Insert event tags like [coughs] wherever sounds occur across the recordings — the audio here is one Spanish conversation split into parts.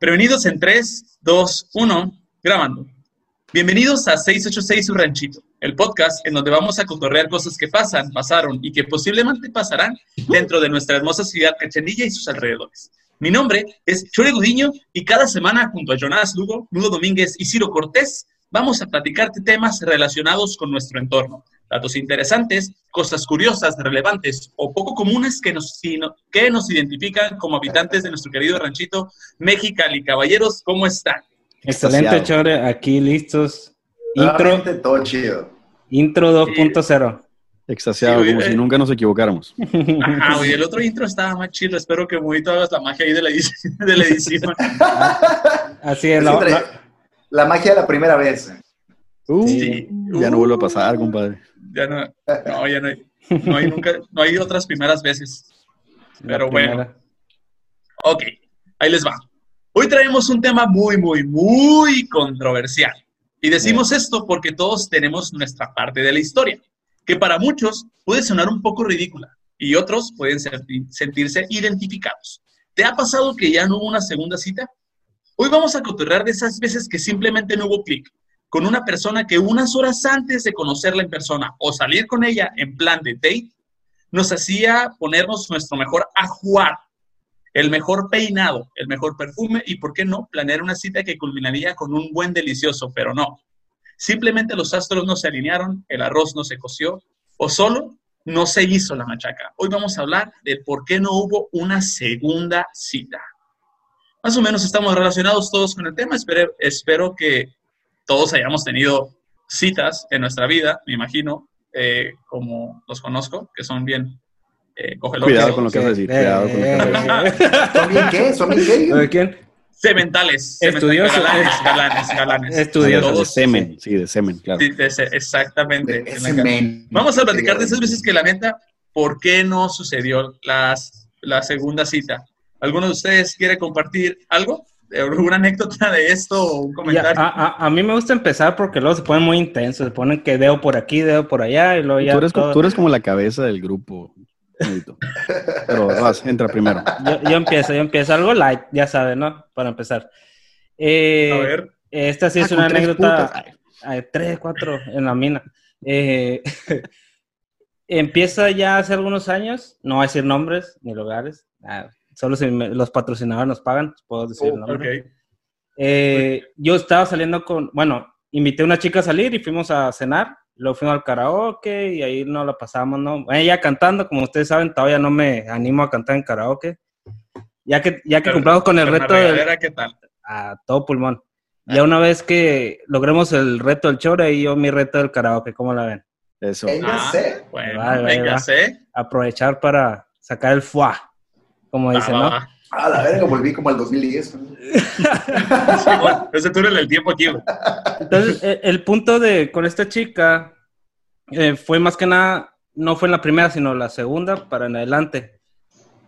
Prevenidos en 3, 2, 1, grabando. Bienvenidos a 686 Su Ranchito, el podcast en donde vamos a cotorrear cosas que pasan, pasaron y que posiblemente pasarán dentro de nuestra hermosa ciudad Cachanilla y sus alrededores. Mi nombre es Chore Gudiño y cada semana junto a Jonás Lugo, Lugo Domínguez y Ciro Cortés vamos a platicarte temas relacionados con nuestro entorno, datos interesantes, cosas curiosas, relevantes o poco comunes que nos, que nos identifican como habitantes de nuestro querido ranchito Mexicali. Caballeros, ¿cómo están? Excelente, Chore, aquí listos. Intro. todo chido. Intro 2.0. Extasiado, como si nunca nos equivocáramos. Ajá, güey, el otro intro estaba más chido. Espero que muy hagas la magia ahí de la edición. [laughs] De la edición. Así es. La, la, magia de la primera vez. Uh, sí. Ya no vuelve a pasar, compadre. Ya no, no, ya no hay, no hay nunca, no hay otras primeras veces. Pero bueno. Ok, ahí les va. Hoy traemos un tema muy, muy, muy controversial. Y decimos esto porque todos tenemos nuestra parte de la historia, que para muchos puede sonar un poco ridícula y otros pueden sentirse identificados. ¿Te ha pasado que ya no hubo una segunda cita? Hoy vamos a cotorrear de esas veces que simplemente no hubo clic con una persona que unas horas antes de conocerla en persona o salir con ella en plan de date, nos hacía ponernos nuestro mejor ajuar, el mejor peinado, el mejor perfume y, ¿por qué no?, planear una cita que culminaría con un buen delicioso, pero no. Simplemente los astros no se alinearon, el arroz no se coció o solo no se hizo la machaca. Hoy vamos a hablar de por qué no hubo una segunda cita. Más o menos estamos relacionados todos con el tema. Espero, espero que todos hayamos tenido citas en nuestra vida, me imagino, eh, como los conozco, que son bien eh, Cuidado con lo que vas a decir. Cuidado con lo que vas a decir. [laughs] ¿Son bien qué? ¿Son bien qué? ¿De quién? Cementales. Estudiosos. Galanes, galanes, galanes. Estudiosos. De semen, sí, de semen, claro. Sí, de exactamente. De semen. Vamos a platicar de esas veces que la neta, ¿por qué no sucedió las, la segunda cita? ¿Alguno de ustedes quiere compartir algo? ¿Alguna anécdota de esto o un comentario? Ya, a, a, mí me gusta empezar porque luego se ponen muy intensos, se ponen que dedo por aquí, dedo por allá y luego ya... Tú eres, todo... tú eres como la cabeza del grupo. Pero vas, entra primero. Yo, yo, empiezo, yo empiezo. Algo light, ya sabes, ¿no? Para empezar. Eh, a ver. Esta sí es ah, una anécdota. Hay tres, cuatro en la mina. Eh, [laughs] empieza ya hace algunos años, no voy a decir nombres ni lugares, solo si me, los patrocinadores nos pagan, puedo decir oh. Okay. Eh, yo estaba saliendo con, bueno, invité a una chica a salir y fuimos a cenar. Luego fuimos al karaoke y ahí nos la pasamos, ¿no? Ella cantando, como ustedes saben, todavía no me animo a cantar en karaoke. Ya que, ya que compramos con el reto de... ¿qué tal? A todo pulmón. Ya una vez que logremos el reto del chore y yo mi reto del karaoke, ¿cómo la ven? Eso. Ah, bueno, va, venga, sé. Aprovechar para sacar el fuá como dicen, ¿no? Ah, la verga, volví como al 2010. [laughs] ese túnel del tiempo aquí. Entonces, el, el, punto de con esta chica eh, fue más que nada, no fue en la primera, sino la segunda para en adelante.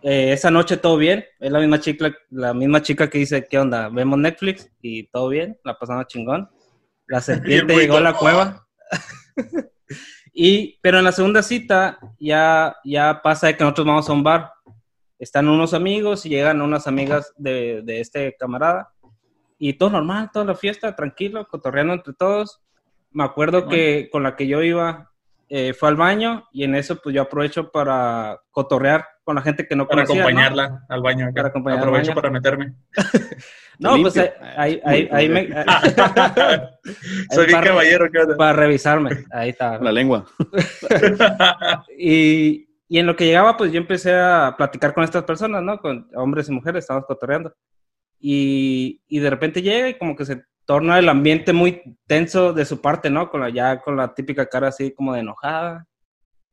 Eh, esa noche todo bien, es la misma chica, la misma chica que dice, ¿qué onda? Vemos Netflix y todo bien, la pasamos chingón. La [laughs] serpiente llegó a la cueva. [laughs] y, pero en la segunda cita ya, ya pasa de que nosotros vamos a un bar están unos amigos y llegan unas amigas de, de este camarada. Y todo normal, toda la fiesta, tranquilo, cotorreando entre todos. Me acuerdo que con la que yo iba eh, fue al baño y en eso pues yo aprovecho para cotorrear con la gente que no para conocía. Acompañarla ¿no? al baño. Para acompañarla Aprovecho al baño. para meterme. [laughs] no, pues ahí, ahí, ahí me... [laughs] Soy bien caballero. ¿qué onda? Para revisarme, ahí está. La lengua. [laughs] y, y en lo que llegaba, pues yo empecé a platicar con estas personas, ¿no? Con hombres y mujeres, estábamos cotorreando. Y, y de repente llega y como que se torna el ambiente muy tenso de su parte, ¿no? Con la, ya con la típica cara así como de enojada.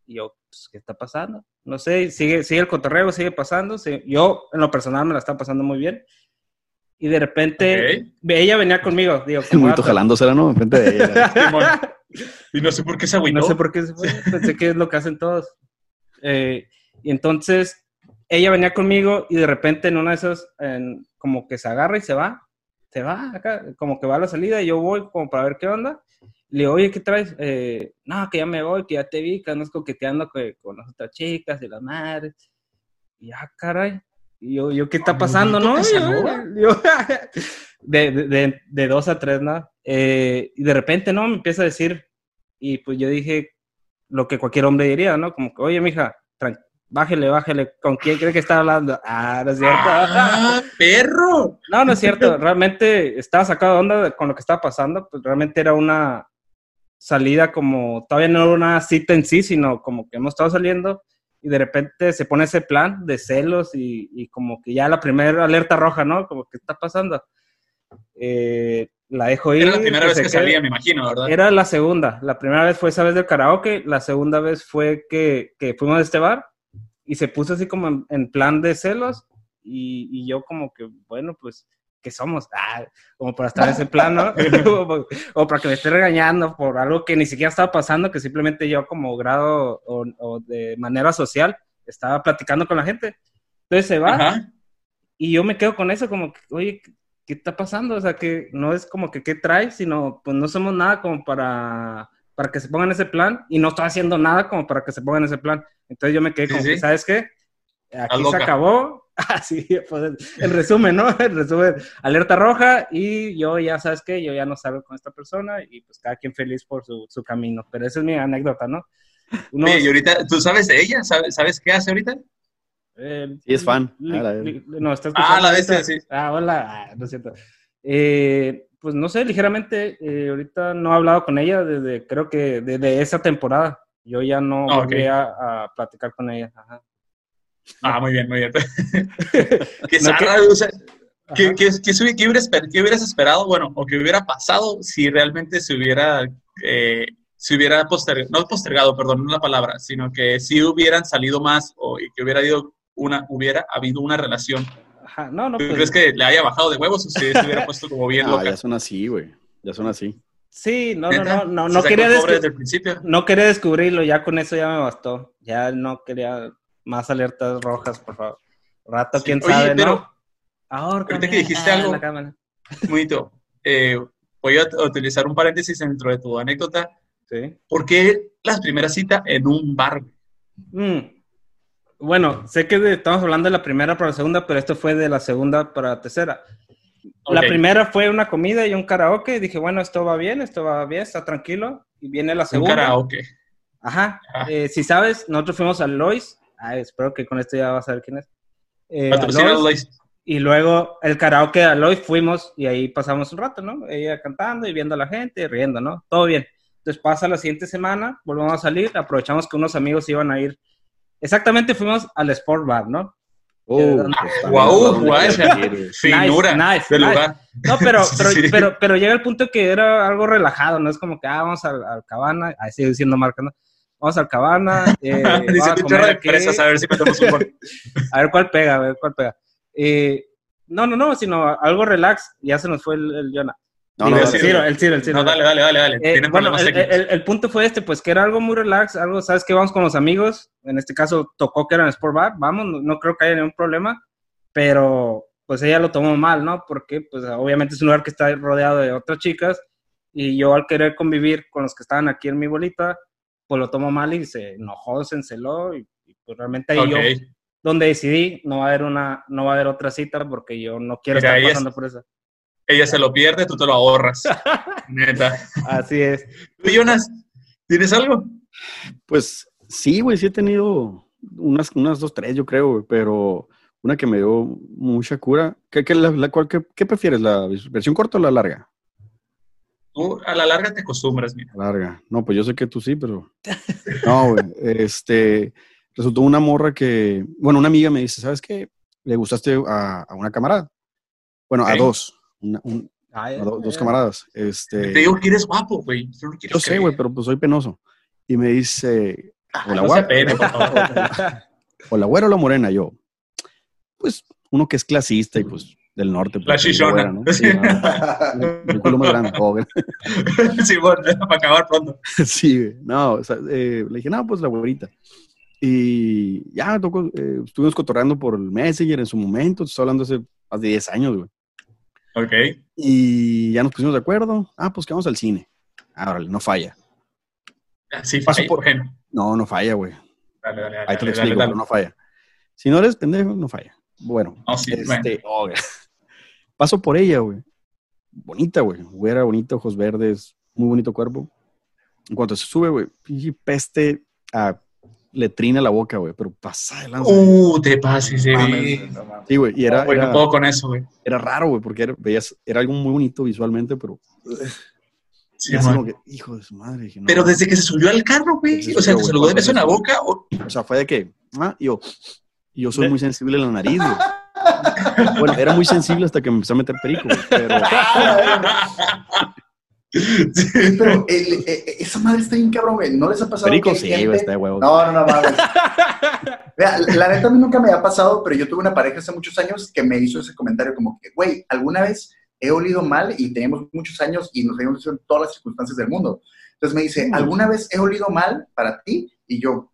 Y yo, pues, ¿qué está pasando? No sé, sigue, sigue el cotorreo, sigue pasando. Sí. Yo, en lo personal, me la estaba pasando muy bien. Y de repente, Okay. ella venía conmigo, digo, El muito dato. jalándosela, ¿no? Enfrente de ella. [laughs] Y no sé por qué se agüitó. No sé por qué se fue, pensé que es lo que hacen todos. Eh, y entonces ella venía conmigo y de repente en una de esas, en- como que se agarra y se va, se va acá, como que va a la salida y yo voy como para ver qué onda. Le digo, oye, ¿qué traes? Eh, no, que ya me voy, que ya te vi, que andas coqueteando que- con las otras chicas y las madres. Y ah, caray. Y yo, yo ¿qué está pasando, no? Yo, [laughs] de, de, de, dos a tres, ¿no? Eh, y de repente, ¿no? Me empieza a decir, y pues yo dije lo que cualquier hombre diría, ¿no? Como que, oye, mija, bájele, bájele, ¿con quién cree que está hablando? Ah, no es cierto. ¡Ah, [laughs] perro! No, no es cierto, realmente estaba sacado de onda con lo que estaba pasando, pues realmente era una salida como, todavía no era una cita en sí, sino como que hemos estado saliendo y de repente se pone ese plan de celos y, y como que ya la primera alerta roja, ¿no? Como que está pasando. Eh, la dejo ir. Era la primera vez que salía, me imagino, ¿verdad? Era la segunda. La primera vez fue esa vez del karaoke, la segunda vez fue que, que fuimos a este bar y se puso así como en, plan de celos y, y, yo como que, bueno, pues, ¿qué somos? Ah, como para estar en ese plan, ¿no? [laughs] [laughs] o, para que me esté regañando por algo que ni siquiera estaba pasando, que simplemente yo como grado o, o de manera social estaba platicando con la gente. Entonces se va Ajá. y yo me quedo con eso como, que, oye, ¿qué está pasando? O sea, que no es como que qué trae, sino pues no somos nada como para, para que se pongan ese plan y no estoy haciendo nada como para que se pongan ese plan. Entonces yo me quedé como, sí, ¿sabes qué? Aquí se acabó. [laughs] Así, pues el resumen, ¿no? El resumen, alerta roja y yo ya, ¿sabes qué? Yo ya no salgo con esta persona y pues cada quien feliz por su, su camino. Pero esa es mi anécdota, ¿no? Y ahorita, ¿tú sabes de ella? ¿Sabes, ¿sabes qué hace ahorita? Eh, sí, es fan. Li, ah, li, no, está ah, la bestia, sí. Ah, hola, ah, no es cierto. Eh, pues no sé, ligeramente, eh, ahorita no he hablado con ella desde, creo que desde esa temporada. Yo ya no Ah, volví a, a platicar con ella. Ajá. Ah, muy bien, muy bien. [laughs] qué No, zarra, que- o sea, ¿qué, qué, qué hubieras, qué hubieras esperado, bueno, o qué hubiera pasado si realmente se hubiera, eh, se hubiera postergado, no postergado, perdón, no es la palabra, sino que si hubieran salido más o y que hubiera habido una, hubiera habido una relación. Ajá, no, no, ¿Tú pues, crees que le haya bajado de huevos o si se hubiera puesto como bien Ah, loca? ya son así, güey. Ya son así. sí, no, no, no, no, no quería, desde el principio. no quería descubrirlo, ya con eso ya me bastó. Ya no quería más alertas rojas, por favor. Rato, Sí. quién Oye, sabe, pero- ¿no? Ahorita ahorita que dijiste algo- Bonito. Eh, voy a a utilizar un paréntesis dentro de tu anécdota. Sí. ¿Por qué las primeras citas en un bar? Mm. Bueno, sé que de- estamos hablando de la primera para la segunda, pero esto fue de la segunda para la tercera. La Ok. primera fue una comida y un karaoke. dije, bueno, esto va bien, esto va bien, está tranquilo. Y viene la Un segunda. karaoke. Ajá. Ajá. Eh, si sabes, nosotros fuimos a Lois. Ay, espero que con esto ya vas a saber quién es. Eh, a Lois. Lois. Y luego el karaoke de Aloy fuimos y ahí pasamos un rato, ¿no? Ella cantando y viendo a la gente, y riendo, ¿no? Todo bien. Entonces pasa la siguiente semana, volvemos a salir, aprovechamos que unos amigos iban a ir. Exactamente fuimos al Sport Bar, ¿no? Oh, Eh, pues, guay. Finura Nice, nice, del nice. lugar. No, pero, [laughs] pero, sí. pero, pero llega el punto que era algo relajado, ¿no? Es como que, ah, vamos al, al Cabana, ahí sigue diciendo marca, ¿no? Vamos al Cabana, [laughs] eh, vamos Dice a un comer chorro de aquí. empresas, a ver si metemos un gol. [laughs] A ver cuál pega, a ver cuál pega. Eh, no, no, no, sino algo relax. Ya se nos fue el, el Jonah. No, Digo, no, el sí, Ciro, sí. el Ciro, el Ciro. No, dale, dale, dale, dale. Eh, Tienen bueno, problemas el, técnicos. el- el punto fue este, pues que era algo muy relax, algo, ¿sabes que Vamos con los amigos, en este caso tocó que era en Sport Bar, vamos, no, no creo que haya ningún problema, pero pues ella lo tomó mal, ¿no? Porque pues obviamente es un lugar que está rodeado de otras chicas y yo al querer convivir con los que estaban aquí en mi bolita, pues lo tomó mal y se enojó, se enceló y, y, pues realmente ahí yo donde decidí no va a haber una no va a haber otra cita porque yo no quiero Mira, estar ahí es- pasando por eso. Ella se lo pierde, tú te lo ahorras. [laughs] Neta. Así es. ¿Tú, Jonas, tienes algo? Pues sí, güey, sí he tenido unas, unas dos, tres, yo creo, güey, pero una que me dio mucha cura. ¿Qué, qué, la, la- cuál- qué- qué prefieres, la versión corta o la larga? Tú a la larga te acostumbras, mira. Larga. No, pues yo sé que tú sí, pero. [laughs] No, güey. Este. Resultó una morra que. Bueno, una amiga me dice, ¿sabes qué? Le gustaste a, a una camarada. Bueno, a dos. Una- un- Ay, dos ay. camaradas. Este. Te digo que eres guapo, güey. Yo no quiero yo sé, güey, pero pues soy penoso. Y me dice, Ah, Hola, guapo. por favor. [laughs] o la güera o la morena. Yo, pues, uno que es clasista y pues del norte. Pues, La chichona. ¿no? Sí, no, [laughs] el culo más grande. Güey. [laughs] sí, bueno, para acabar pronto. Sí, güey. No, o sea, eh, le dije, no, pues la güerita. Y ya me tocó, eh, estuvimos cotorreando por el Messenger en su momento, estoy hablando hace más de 10 años, güey. Ok. Y ya nos pusimos de acuerdo. Ah, pues que vamos al cine. Ah, órale, no falla. Paso fue. por- Bueno, No, no falla, güey. dale, dale, dale. Ahí te lo explico, pero no falla. Si no eres pendejo, no falla. Bueno, Oh, sí, este, bueno. oh, [laughs] paso por ella, güey. Bonita, güey. Güera, bonita, ojos verdes, muy bonito cuerpo. En cuanto se sube, güey, peste a letrina la boca, güey, pero pasa de lanza. Uh, te pases, sí. Mames. Sí, güey, y era, Güey, no era, puedo con eso, güey. era raro, güey, porque era, veías, era algo muy bonito visualmente, pero Sí, como que, hijo de su madre. dije, no, Pero desde que se subió al carro, güey. O sea, te güey, saludó de beso en la boca. o- O sea, fue de que, ah, yo, yo soy muy sensible en la nariz, güey. Bueno, era muy sensible hasta que me empecé a meter perico, güey, pero [laughs] [laughs] Sí. Pero el- eh, eh, esa madre está bien cabrón, güey. ¿No les ha pasado perico que hay sí, gente- güey, está de huevo. No, no, no mames. La neta a mí nunca me ha pasado, pero yo tuve una pareja hace muchos años que me hizo ese comentario como que, güey, alguna vez he olido mal y teníamos muchos años y nos habíamos visto en todas las circunstancias del mundo. Entonces me dice, ¿alguna vez he olido mal para ti? Y yo,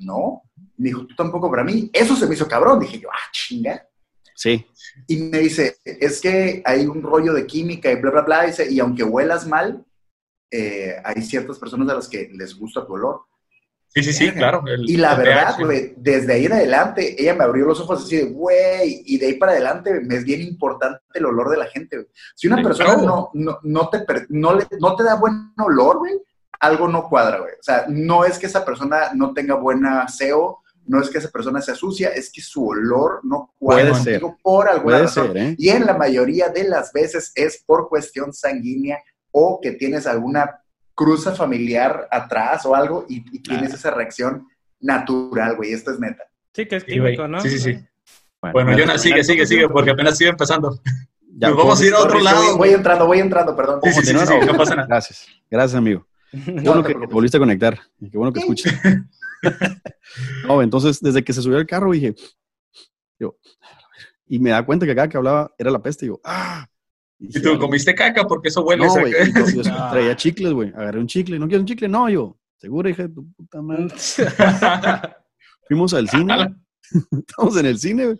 no. Me dijo, tú tampoco para mí. Eso se me hizo cabrón. Dije yo, ah, chinga. Sí, Y me dice, es que hay un rollo de química y bla, bla, bla. Dice, y aunque huelas mal, eh, hay ciertas personas a las que les gusta tu olor. Sí, sí, sí, claro. el- Y la verdad, güey, desde ahí en adelante, ella me abrió los ojos así de, güey, y de ahí para adelante me es bien importante el olor de la gente. Si una Sí, persona claro. no, no, no, te, no, le- no te da buen olor, güey, algo no cuadra, güey. O sea, no es que esa persona no tenga buena aseo, no es que esa persona sea sucia, es que su olor no cuadra Puede ser. por alguna puede razón. ser, ¿eh? Y en la mayoría de las veces es por cuestión sanguínea o que tienes alguna cruza familiar atrás o algo y, y tienes Ah. esa reacción natural, güey. Esto es neta. Sí, que es Sí, químico, ¿no? Sí, sí, sí. Bueno, Jonah, sigue, sigue, sigue, porque apenas sigue empezando. [laughs] Ya, Nos vamos a ir a otro lado. Voy, voy entrando, voy entrando, perdón. Sí, sí, sí, sí, sí, no pasa nada. Gracias, gracias, amigo. [laughs] Qué No bueno que te volviste a conectar. Qué bueno que escuchas. [laughs] no, entonces, desde que se subió al carro, dije, yo, y me da cuenta que cada que hablaba era la peste. Y yo, ah. Y dije, tú comiste caca porque eso huele. No, güey. yo- yo [laughs] Ah. traía chicles, güey. Agarré un chicle. ¿No quieres un chicle? No, yo. Seguro, hija de tu puta madre. [laughs] Fuimos al cine. [laughs] Estamos en el cine, güey.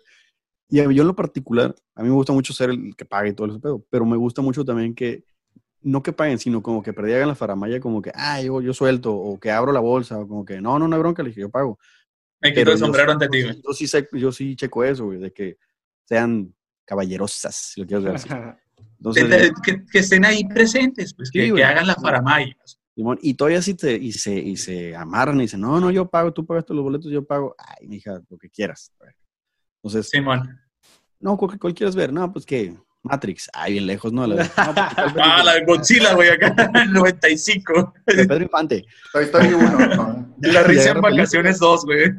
Y yo en lo particular, a mí me gusta mucho ser el que pague y todo ese pedo, pero me gusta mucho también que, no que paguen, sino como que perdieran la faramaya, como que, ah, yo, yo suelto, o que abro la bolsa, o como que, no, no, no hay bronca, le dije, yo pago. Me quito Pero el yo- sombrero ante ti, yo, sí- yo sí yo sí checo eso, güey, de que sean caballerosas, si lo quieres ver así. [laughs] Entonces, Que, que- que estén ahí presentes, pues, Sí, que, güey. que hagan la faramaya. Simón, y todavía sí te, y se, y se amarran y dicen, no, no, yo pago, tú pagaste los boletos, yo pago. Ay, mija, lo que quieras. Entonces, Simón. no, ¿cuál, cuál quieres ver? No, pues que Matrix. Ay, bien lejos, ¿no? La de, [laughs] no, ¿cuál Ah, la de Godzilla, güey, acá en [laughs] el 95. De Pedro Infante. Estoy, estoy uno. ¿no? La risa en vacaciones 2, güey.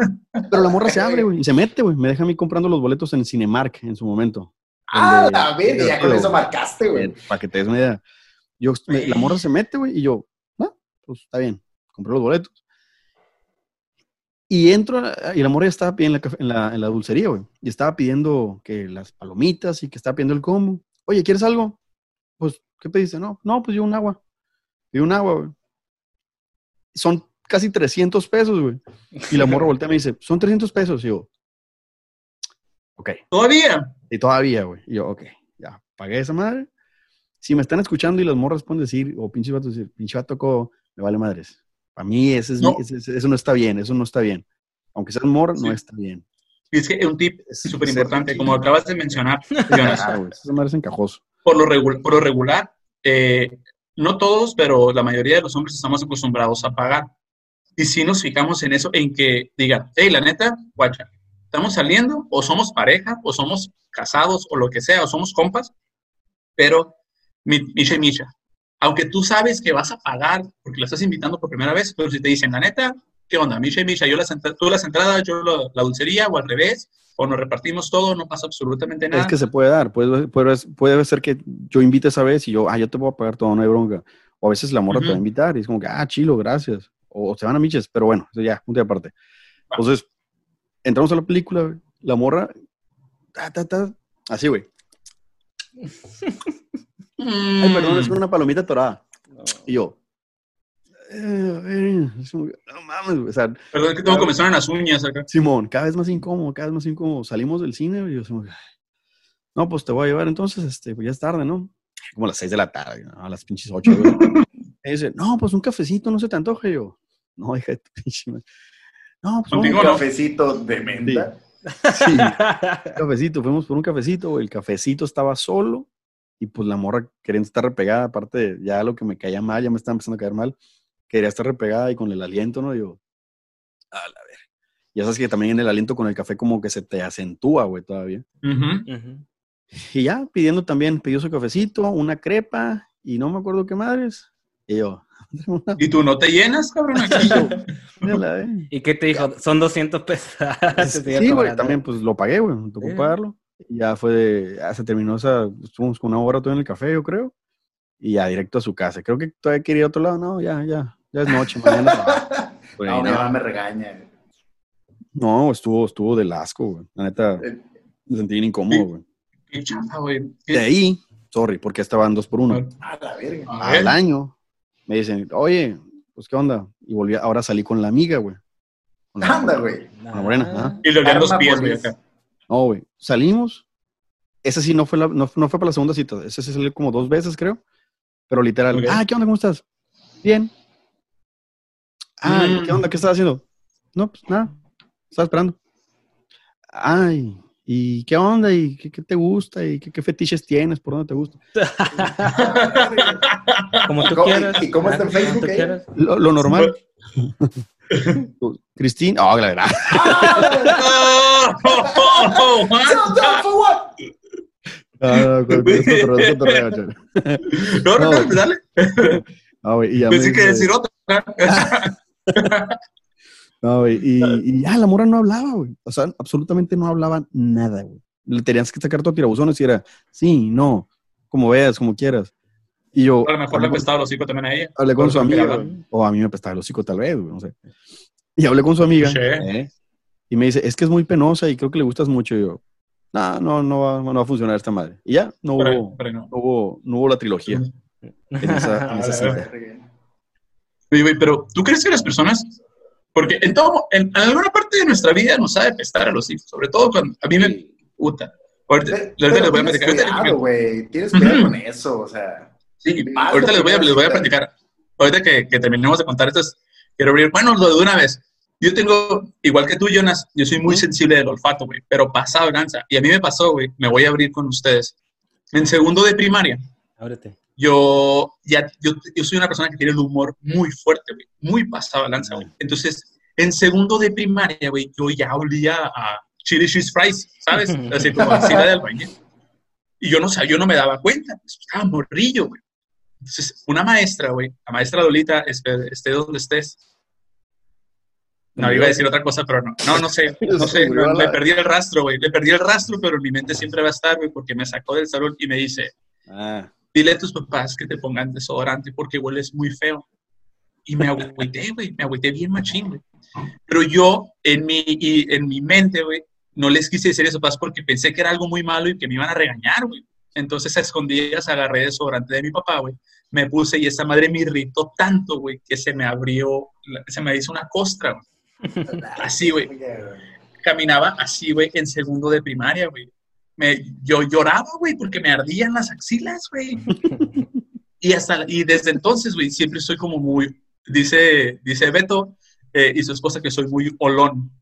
Pero la morra se abre, güey, y se mete, güey. Me deja a mí comprando los boletos en Cinemark en su momento. Ah, la verga, ya con eso marcaste, güey. Para que te des una idea. Yo, me- la morra se mete, güey, y yo, ah, pues está bien, compré los boletos. Y entro, y la morra estaba pidiendo en la, en dulcería, güey. Y estaba pidiendo que las palomitas y que estaba pidiendo el combo. Oye, ¿quieres algo? Pues, ¿qué pediste? No, no, pues yo un agua. Pido un agua, güey. Son casi 300 pesos, güey. Y la morra voltea y me dice, son 300 pesos. Y yo, ok. Todavía. Y todavía, güey. Y yo, ok, ya, pagué esa madre. Si me están escuchando y las morras pueden decir, o pinche vato decir, pinche vato me vale madres. Para mí ese es No. ese- ese- eso no está bien, eso no está bien. Aunque morra, no Sí. está bien. Y es que un tip súper importante, como acabas de mencionar, [laughs] Claro, güey, esa madre es encajoso. por, lo regu- por lo regular, eh, no todos, pero la mayoría de los hombres estamos acostumbrados a pagar. Y si nos fijamos en eso, en que digan, hey, la neta, guacha, estamos saliendo, o somos pareja, o somos casados, o lo que sea, o somos compas, pero mi- Misha y Misha, aunque tú sabes que vas a pagar porque la estás invitando por primera vez, pero si te dicen, la neta, ¿qué onda? Misha y Misha, yo las tú las entradas, yo lo- la dulcería, o al revés, o nos repartimos todo, no pasa absolutamente nada. Es que se puede dar, puede, puede, puede ser que yo invite esa vez y yo, ah, yo te voy a pagar todo, no hay bronca. O a veces la morra te va a invitar y es como que, ah, chilo, gracias. O, o se van a miches, pero bueno, eso ya, un día aparte. Va. Entonces, entramos a la película, la morra, ta, ta, ta, así, güey. [laughs] Ay, perdón, es Mm. una palomita torada. Y yo, eh, es no mames, güey. O sea, Perdón, que tengo que comenzaron las uñas acá. Simón, cada vez más incómodo, cada vez más incómodo. Salimos del cine y yo, no, pues te voy a llevar entonces, este, pues ya es tarde, ¿no? Como a las seis de la tarde, ¿no? a las pinches ocho. güey. [laughs] Y dice, no, pues un cafecito, no se te antoje. Y yo, no, hija de tu pinche madre. No, pues Un no. cafecito de menta. Sí, [laughs] cafecito, fuimos por un cafecito, güey. El cafecito estaba solo y pues la morra queriendo estar repegada, aparte de ya lo que me caía mal, ya me estaba empezando a caer mal, quería estar repegada y con el aliento, ¿no? Yo, a la ver. Ya sabes que también en el aliento con el café como que se te acentúa, güey, todavía. Y ya, pidiendo también, pidió su cafecito, una crepa y no me acuerdo qué madres. Y yo, [laughs] ¿Y tú no te llenas, cabrón? [laughs] ¿Y qué te dijo? Son 200 pesos. [laughs] sí, güey, también pues lo pagué, güey, me tocó pagarlo. Ya fue, de, ya se terminó esa, estuvimos con una hora todo en el café, yo creo. Y ya directo a su casa. Creo que todavía quería ir a otro lado. No, ya, ya, ya es noche, mañana. [laughs] no, no, me regaña. No, estuvo, estuvo del asco, güey. La neta, me sentí incómodo, güey. güey. De ahí, sorry, porque estaban dos por uno. A la verga. Al año, me dicen, oye, pues qué onda. Y volví, ahora salí con la amiga, güey. Anda, güey. Con la morena, ¿ah? Y le olían los pies, güey, acá. No, güey. Salimos. Esa sí no fue, la, no, fue para la segunda cita. Ese sí salió como dos veces, creo. Pero literal. Ah, ¿qué onda? ¿Cómo estás? Bien. Ah, ¿qué onda? ¿Qué estás haciendo? No, pues nada. Estaba esperando. Ay, ¿y qué onda? ¿Y qué, te gusta? ¿Y qué, fetiches tienes? ¿Por dónde te gusta? [laughs] Como tú quieras. ¿Y cómo está en Facebook? Lo, lo, normal. [laughs] Cristina, oh, la verdad. [laughs] No, no, no, dale. No, y ya Pensé que decir otra. No, y, y, ya la mora no hablaba, güey. O sea, absolutamente no hablaba nada, güey. Le tenías que sacar todo tirabuzones y era, sí, no, como veas, como quieras. Y yo. A lo mejor le apestaba el hocico también a ella. Hablé con su amiga, o a mí me apestaba el hocico tal vez, güey, no sé. Y hablé con su amiga. ¿eh? Y me dice, es que es muy penosa y creo que le gustas mucho. Y yo, no, no, no va, no va a funcionar esta madre. Y ya, no, hubo, no. hubo, no hubo la trilogía. en esa, [laughs] en esa cita. pero ¿tú crees que las personas porque en, todo, en, alguna parte de nuestra vida nos sabe pestar a los hijos, sobre todo cuando a mí me puta. Ahorita, les voy a platicar. Cuidado, güey. Tienes que ver con eso, o sea. Sí, ahorita les voy, a, les voy a platicar. Ahorita que, que terminemos de contar esto, quiero abrir, bueno, lo de una vez. Yo tengo, igual que tú, Jonas, yo soy muy sensible del olfato, güey, pero pasado lanza. Y a mí me pasó, güey, me voy a abrir con ustedes. En segundo de primaria. Ábrete yo ya yo, yo, soy una persona que tiene el humor muy fuerte, güey, muy pasado lanza, güey. Entonces, en segundo de primaria, güey, yo ya olía a chili cheese fries, ¿sabes? [laughs] Así como así de albañil. Y yo no sabía, yo no me daba cuenta, pues, estaba morrillo, güey. Entonces, una maestra, güey, la maestra Dolita, esté, esté donde estés. No, iba a decir otra cosa, pero no. No, no sé, [laughs] no sé, le perdí el rastro, güey. Le perdí el rastro, pero en mi mente siempre va a estar, güey, porque me sacó del salón y me dice, ah dile a tus papás que te pongan desodorante porque hueles muy feo. Y me agüité, güey, me agüité bien machín, güey. Pero yo, en mi, y en mi mente, güey, no les quise decir eso, papás, porque pensé que era algo muy malo y que me iban a regañar, güey. Entonces, a escondidas, agarré desodorante de mi papá, güey. Me puse y esa madre me irritó tanto, güey, que se me abrió, se me hizo una costra, güey. [laughs] Así, güey. Caminaba así, güey, en segundo de primaria, güey me, yo lloraba, güey, porque me ardían las axilas, güey. [laughs] y, hasta, y desde entonces, güey, siempre soy como muy, dice, dice Beto eh, y su esposa que soy muy olón.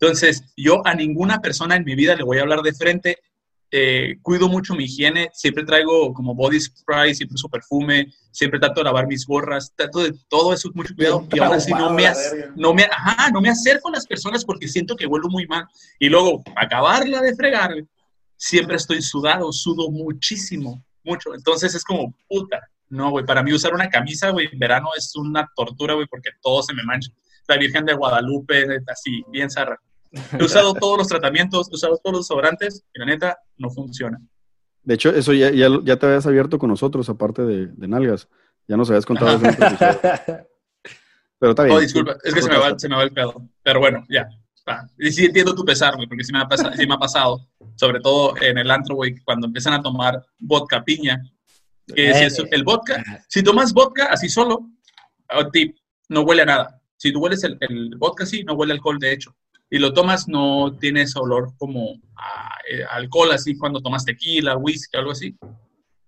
Entonces, yo a ninguna persona en mi vida le voy a hablar de frente. Eh, cuido mucho mi higiene, siempre traigo como body spray, siempre su perfume, siempre trato de lavar mis gorras, trato de todo eso mucho cuidado y ahora sí no me, no me, ajá, no me acerco a las personas porque siento que vuelvo muy mal. Y luego, acabarla de fregar, siempre estoy sudado, sudo muchísimo, mucho. Entonces es como, puta, no, güey, para mí usar una camisa, güey, en verano es una tortura, güey, porque todo se me mancha. La Virgen de Guadalupe, así, bien zarra. He usado todos los tratamientos, he usado todos los sobrantes y la neta, no funciona. De hecho, eso ya, ya, te habías abierto con nosotros, aparte de, nalgas. Ya nos habías contado. [laughs] Pero está bien. Oh, disculpa, es que se me, va, se me va el pedo. Pero bueno, ya. Y sí entiendo tu pesar, güey, porque sí me, ha pasado, sí me ha pasado, sobre todo en el antro, güey, cuando empiezan a tomar vodka piña. Que si el vodka, si tomas vodka así solo, tip, no huele a nada. Si tú hueles el, el vodka así, no huele a alcohol, de hecho. Y lo tomas, no tienes olor como a, eh, alcohol, así cuando tomas tequila, whisky, algo así.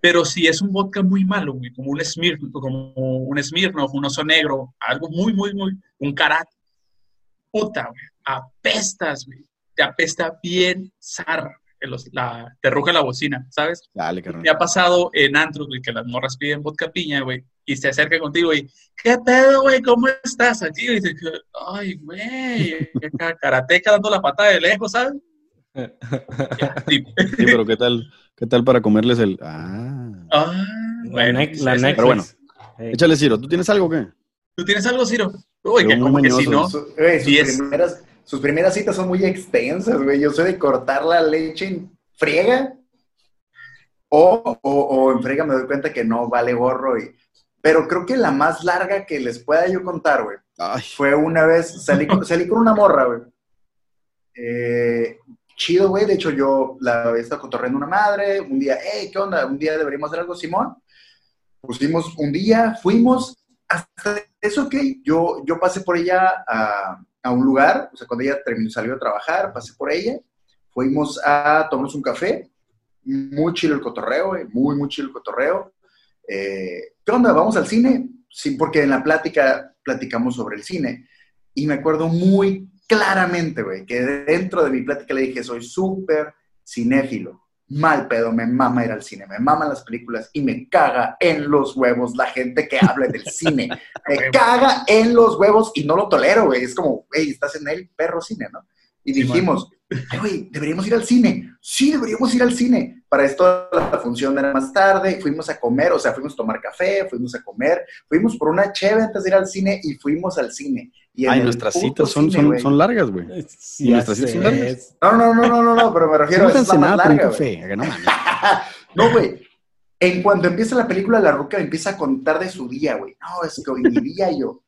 Pero si es un vodka muy malo, güey, como un Smirnoff, como un Smirnoff, un oso negro, algo muy, muy, muy, un karat, puta, güey, apestas, güey. te apesta bien zarra. La, te ruge la bocina, ¿sabes? Dale, carnal. Te ha pasado en antro, güey, que las morras piden vodka piña, güey, y se acerca contigo y, ¿qué pedo, güey? ¿Cómo estás? Aquí, y dice, ay, güey, karateca dando la patada de lejos, ¿sabes? [laughs] sí. pero ¿qué tal, qué tal para comerles el... Ah, ah bueno, la, la Pero bueno, échale, Ciro. ¿Tú tienes algo o qué? ¿Tú tienes algo, Ciro? Uy, que como que si no... sus, primeras, sus primeras citas son muy extensas, güey. Yo soy de cortar la leche en friega o, o, o en friega me doy cuenta que no vale gorro y... Pero creo que la más larga que les pueda yo contar, güey, fue una vez, salí con, salí con una morra, güey. Eh, chido, güey. De hecho, yo la había estado cotorreando una madre. Un día, hey, ¿qué onda? Un día deberíamos hacer algo, Simón. Pusimos un día, fuimos. Hasta eso, ok. Yo, yo pasé por ella a, a un lugar. O sea, cuando ella terminó, salió a trabajar, pasé por ella. Fuimos a tomarnos un café. Muy chido el cotorreo, güey. Muy, muy chido el cotorreo. Eh, ¿qué onda? ¿Vamos al cine? Sí, porque en la plática platicamos sobre el cine. Y me acuerdo muy claramente, güey, que dentro de mi plática le dije, soy súper cinéfilo. Mal pedo, me mama ir al cine, me maman las películas y me caga en los huevos la gente que habla del cine. [laughs] Me caga en los huevos y no lo tolero, güey. Es como, güey, estás en el perro cine, ¿no? Y dijimos, ay, güey, deberíamos ir al cine. Sí, deberíamos ir al cine. Para esto la función era más tarde, fuimos a comer, o sea, fuimos a tomar café, fuimos a comer, fuimos por una cheve antes de ir al cine y fuimos al cine. Y ay, nuestras citas son, son, son, largas, güey. Sí, nuestras citas son largas. No, no, no, no, no, no, pero me refiero a es más larga, café, no, [laughs] no, güey. En cuanto empieza la película, la ruca empieza a contar de su día, güey. No, es que hoy mi día yo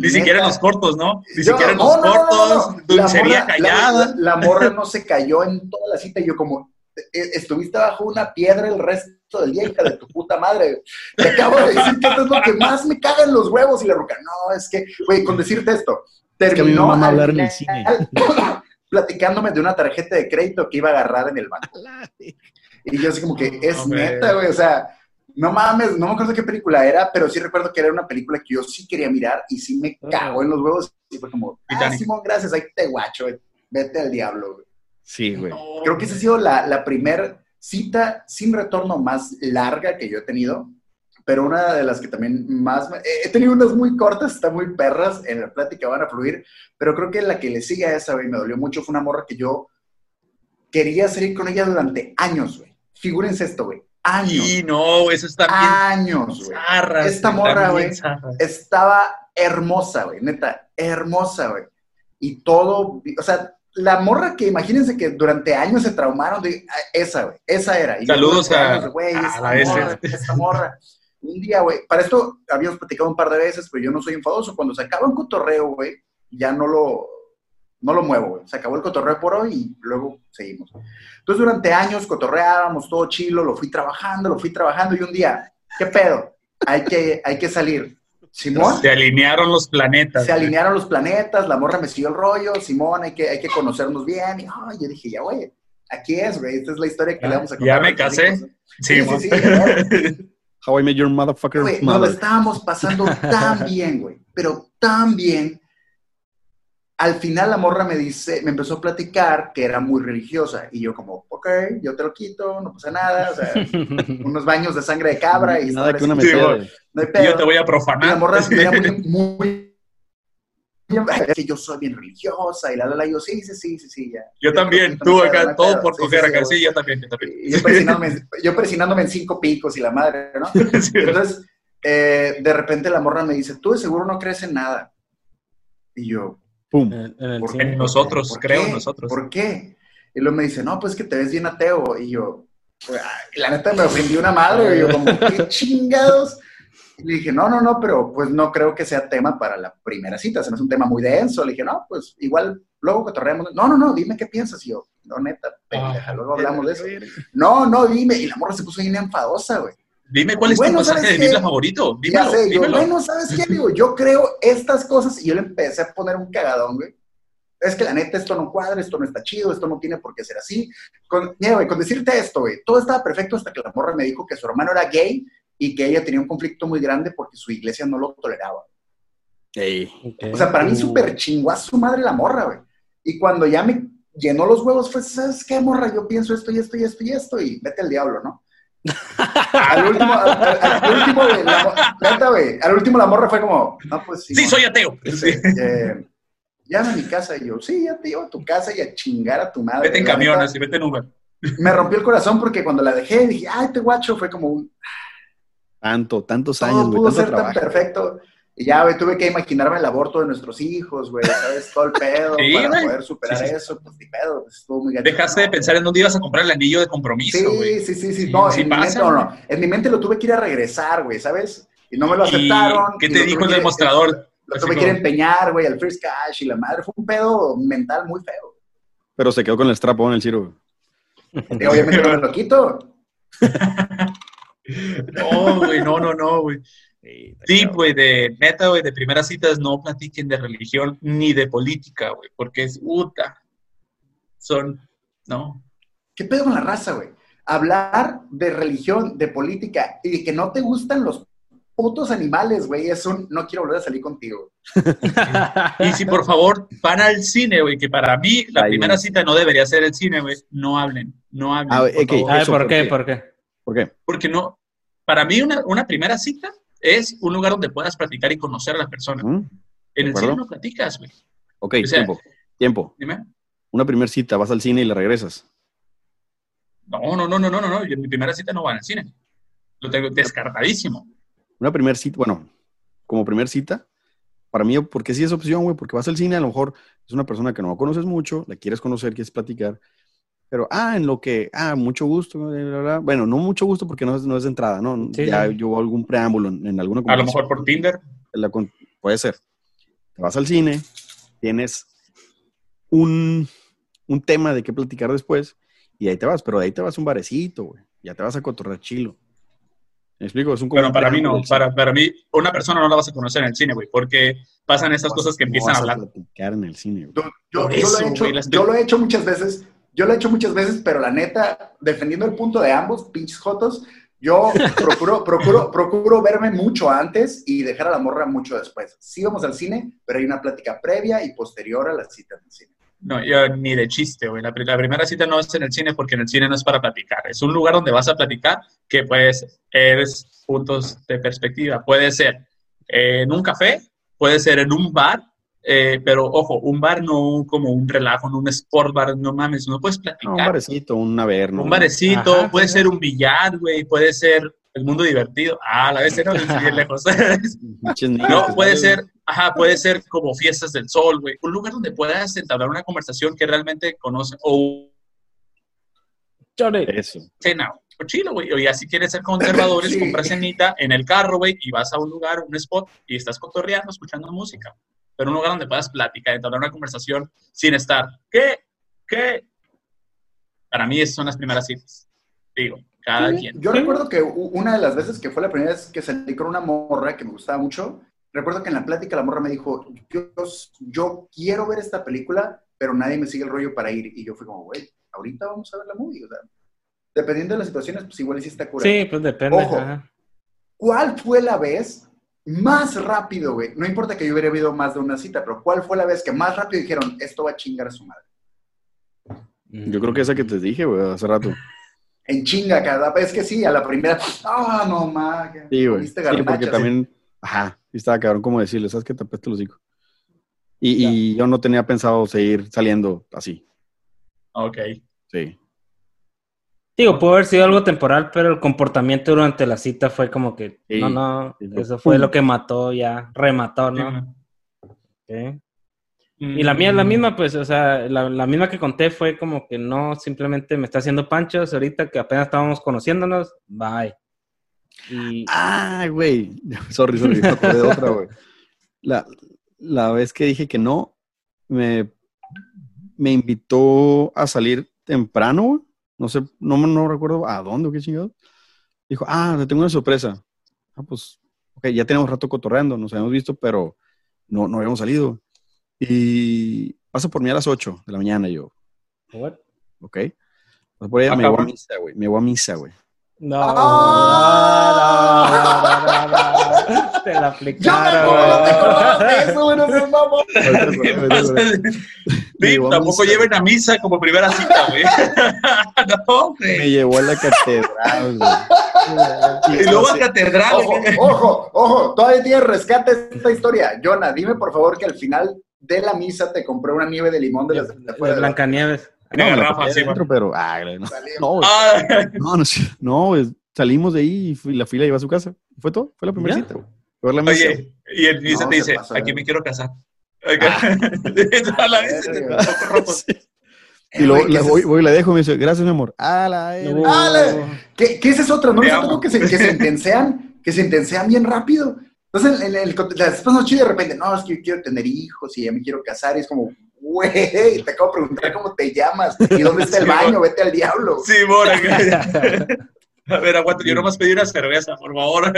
ni siquiera en los cortos, ¿no? Ni siquiera en los cortos, dulcería callada. La, morra no se cayó en toda la cita y yo como, e, estuviste bajo una piedra el resto del día, hija de tu puta madre. Te acabo de decir que esto es lo que más me caga en los huevos y la roca. No, es que, güey, con decirte esto, terminó es hablar en el cine. [coughs] platicándome de una tarjeta de crédito que iba a agarrar en el banco. [laughs] Y yo así como que, es neta, güey, o sea no mames, no me acuerdo qué película era, pero sí recuerdo que era una película que yo sí quería mirar y sí me cago en los huevos. Y fue como, ah, Simón, gracias, ahí te guacho, vete al diablo, güey. Sí, güey. Creo que esa ha sido la, la primera cita sin retorno más larga que yo he tenido, pero una de las que también más... He tenido unas muy cortas, están muy perras, en la plática van a fluir, pero creo que la que le sigue a esa, güey, me dolió mucho, fue una morra que yo quería salir con ella durante años, güey. Figúrense esto, güey años. Sí, no, eso está bien. Años, güey. Esta morra, güey, estaba hermosa, güey, neta, hermosa, güey. Y todo, o sea, la morra que imagínense que durante años se traumaron de ah, esa, güey, esa era. Saludos a, esta, esta morra. Un día, güey, para esto habíamos platicado un par de veces, pero yo no soy enfadoso. Cuando se acaba un cotorreo, güey, ya no lo, no lo muevo, güey. Se acabó el cotorreo por hoy y luego seguimos. Entonces, durante años cotorreábamos, todo chilo, lo fui trabajando, lo fui trabajando y un día, ¿qué pedo? Hay que, hay que salir. Simón. Se alinearon los planetas. Se alinearon los planetas, la morra me siguió el rollo, Simón, hay que, hay que conocernos bien. Y oh, yo dije, ya, güey, aquí es, güey, esta es la historia que le vamos a contar. Ya me casé. Sí, sí, sí. How I Met Your Motherfucker güey, Nos lo estábamos pasando tan [laughs] bien, güey, pero tan bien al final la morra me dice, me empezó a platicar que era muy religiosa y yo como, ok, yo te lo quito, no pasa nada, o sea, [laughs] unos baños de sangre de cabra y nada que una me no hay pedo. Yo te voy a profanar. Y la morra [laughs] me muy, muy que yo soy bien religiosa y la la yo sí, sí, sí, sí, sí, ya. Yo también, tú acá, todo por coger acá, sí, yo también, yo también. Yo presionándome, yo presionándome en cinco picos y la madre, ¿no? [laughs] Entonces, eh, de repente la morra me dice, tú de seguro no crees en nada. Y yo, Pum. En, nosotros, creo, nosotros. ¿Por qué? Y luego me dice, no, pues que te ves bien ateo. Y yo, la neta me ofendí una madre. Y yo, como, ¿qué [laughs] chingados? Y le dije, no, no, no, pero pues no creo que sea tema para la primera cita. Se me es un tema muy denso. Le dije, no, pues igual luego cotorreamos. No, no, no, dime qué piensas. Y yo, no, neta, pendeja, luego hablamos de eso. No, no, dime. Y la morra se puso bien enfadosa, güey. Dime cuál es tu pasaje de Biblia favorito. Dímelo, sé, dímelo. bueno, ¿sabes qué? Digo, yo creo estas cosas y yo le empecé a poner un cagadón, güey. Es que la neta, esto no cuadra, esto no está chido, esto no tiene por qué ser así. Con, mira, güey, con decirte esto, güey, todo estaba perfecto hasta que la morra me dijo que su hermano era gay y que ella tenía un conflicto muy grande porque su iglesia no lo toleraba. O sea, para mí súper chingó a su madre la morra, güey. Y cuando ya me llenó los huevos, fue, ¿sabes qué, morra? Yo pienso esto y esto y esto y esto, y vete al diablo, ¿no? Al último, al, al, último, la, al último la morra fue como, no, pues sí. Sí, soy ateo. Sí. Eh, llama a mi casa y yo, sí, ya te llevo a tu casa y a chingar a tu madre. Vete en camiones y vete en Uber. Me rompió el corazón porque cuando la dejé dije, ay, te guacho, fue como un... Tanto, tantos años, güey. No pudo ser tan perfecto. Y ya, güey, tuve que imaginarme el aborto de nuestros hijos, güey, ¿sabes? Todo el pedo [laughs] para poder superar eso, pues ni pedo, pues, estuvo muy Dejaste de pensar en dónde ibas a comprar el anillo de compromiso, güey. Sí, sí, sí, sí, no, en, mi mente, no, no, en mi mente lo tuve que ir a regresar, güey, ¿sabes? Y no me lo aceptaron. ¿Qué te dijo el demostrador? Lo tuve que ir a empeñar, güey, al First Cash y la madre. Fue un pedo mental muy feo. Pero se quedó con el strapo en el Ciro, güey. obviamente no me lo quito. [laughs] no, güey, no, no, no, güey. Sí, güey, de neta, güey, de primeras citas no platiquen de religión ni de política, güey, porque es puta. Son, ¿no? ¿Qué pedo con la raza, güey? Hablar de religión, de política y que no te gustan los putos animales, güey, es un no quiero volver a salir contigo. [laughs] y si por favor van al cine, güey, que para mí la primera cita no debería ser el cine, güey, no hablen, no hablen. Ah, por, qué? ¿Por qué? ¿Por qué? Porque no, para mí una, una primera cita es un lugar donde puedas platicar y conocer a la persona. en el cine no platicas, güey. Ok, tiempo. Tiempo. Dime. Una primera cita, vas al cine y le regresas. No, no, no, no, no, no, no. En mi primera cita no voy al cine. Lo tengo descartadísimo. Una primera cita, bueno, como primera cita, para mí, porque sí es opción, güey, porque vas al cine, a lo mejor es una persona que no conoces mucho, la quieres conocer, quieres platicar, pero, ah, en lo que, ah, mucho gusto, bueno, no mucho gusto porque no es, no es de entrada, ¿no? ya yo algún preámbulo en, alguna A lo mejor por Tinder. puede ser. Te vas al cine, tienes un, un, tema de qué platicar después y ahí te vas, pero de ahí te vas a un barecito, güey. Ya te vas a cotorrear chilo. ¿Me explico? Es un Pero para mí no, para, para mí, una persona no la vas a conocer en el cine, güey, porque pasan estas cosas que empiezan a hablar. A platicar en el cine, Yo, yo, lo he hecho, yo lo he hecho muchas veces yo lo he hecho muchas veces, pero la neta, defendiendo el punto de ambos, pinches jotos, yo [laughs] procuro, procuro, procuro verme mucho antes y dejar a la morra mucho después. Sí vamos al cine, pero hay una plática previa y posterior a la cita del cine. No, yo ni de chiste, güey. La, primera cita no es en el cine porque en el cine no es para platicar. Es un lugar donde vas a platicar que, pues, eres puntos de perspectiva. Puede ser en un café, puede ser en un bar, eh, pero ojo, un bar no como un relajo, no un sport bar, no mames, no puedes platicar. un barecito, un averno. Un barecito, puede ser un billar, güey, puede ser el mundo divertido. Ah, la vez [laughs] no, bien lejos. no, puede ser, ajá, puede ser como fiestas del sol, güey. Un lugar donde puedas entablar una conversación que realmente conoce o eso. Cena, o chilo, güey. O ya si quieres ser conservadores, [laughs] compras cenita en el carro, güey, y vas a un lugar, un spot, y estás cotorreando, escuchando música pero un lugar donde puedas platicar, entablar una conversación sin estar, ¿qué? ¿Qué? Para mí esas son las primeras citas. Digo, cada quien. Yo recuerdo que una de las veces que fue la primera vez que salí con una morra que me gustaba mucho, recuerdo que en la plática la morra me dijo, yo, yo quiero ver esta película, pero nadie me sigue el rollo para ir. Y yo fui como, güey, ahorita vamos a ver la movie. O sea, dependiendo de las situaciones, pues igual sí está curado. Sí, pues depende. Ojo, ¿cuál fue la vez más rápido, güey. No importa que yo hubiera habido más de una cita, pero ¿cuál fue la vez que más rápido dijeron, esto va a chingar a su madre? Yo creo que esa que te dije, güey, hace rato. En chinga, cada vez que sí, a la primera, ah, no, ma. Sí, güey. Sí, porque también, ajá, y estaba cabrón como decirle, ¿sabes qué? Te apeste los hijos. Y, y, yo no tenía pensado seguir saliendo así. Ok. Sí. Digo, pudo haber sido algo temporal, pero el comportamiento durante la cita fue como que, no, no, eso fue lo que mató ya, remató, ¿no? Y la mía es la mm. misma, pues, o sea, la, misma que conté fue como que no, simplemente me está haciendo panchos ahorita que apenas estábamos conociéndonos, bye. Ah, güey, [laughs] sorry, sorry, me acordé de otra, güey. La, la vez que dije que no, me, me invitó a salir temprano, güey no sé, no, no recuerdo a dónde o qué chingado. Dijo, ah, te tengo una sorpresa. Ah, pues, ok, ya tenemos rato cotorreando, nos habíamos visto, pero no, no habíamos salido. Y pasa por mí a las 8 de la mañana y yo. What? Ok. Por ella me llevó a misa, güey. Me llevó a misa, güey. No, no, no, no, Te la aplicaron. Yo me acuerdo, te acuerdas de eso, güey, no ¿Cómo? [laughs] [laughs] tampoco lleven a misa como primera cita, güey. [laughs] no, güey. Me llevó a la catedral, güey. Y luego a catedral. Ojo, ojo, ojo, todavía tienes rescate esta historia. Jonah, dime por favor que al final de la misa te compré una nieve de limón de las de afuera. Blancanieves. No, Rafa, sí, pero, ah, no, no, no, no, no, salimos de ahí y la fila iba a su casa. Fue todo, fue la primera cita. Fue la Oye, y el misa te dice, aquí me quiero casar. Ah. [laughs] Y luego le voy, voy, y le dejo y me dice, gracias, mi amor. ¡Ala! ¡Ale! ¿Qué, ¿Qué es esa otra? ¿No es que se, que se intensean? Que se intensean bien rápido. Entonces, en, el, la esposa chido de repente, no, es que yo quiero tener hijos y ya me quiero casar. Y es como, güey, te acabo de preguntar cómo te llamas y dónde está el baño, vete al diablo. Sí, mora. [laughs] A ver, aguanta, yo nomás pedí una cerveza, por favor.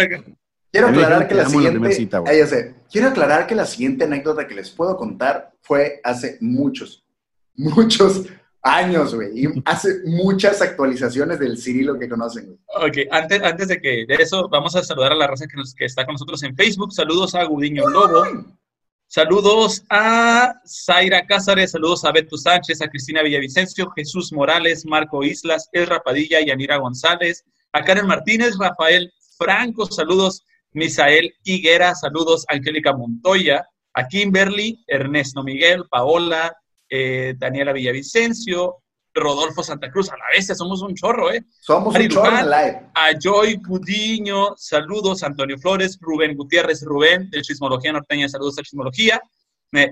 Quiero aclarar que la siguiente. ya sé. Quiero aclarar que la siguiente anécdota que les puedo contar fue hace muchos, muchos años, güey. Y hace muchas actualizaciones del Cirilo que conocen, güey. Ok, antes, antes de que de eso, vamos a saludar a la raza que, nos, que está con nosotros en Facebook. Saludos a Gudiño Lobo. Saludos a Zaira Cázares, saludos a Beto Sánchez, a Cristina Villavicencio, Jesús Morales, Marco Islas, El Rapadilla, Yanira González, a Karen Martínez, Rafael Franco, saludos, Misael Higuera, saludos, Angélica Montoya, a Kimberly, Ernesto Miguel, Paola, eh, Daniela Villavicencio, Rodolfo Santa Cruz, a la vez somos un chorro, ¿eh? Somos un chorro live. A Joy Gudiño, saludos, Antonio Flores, Rubén Gutiérrez, Rubén, de Chismología Norteña, saludos a Chismología.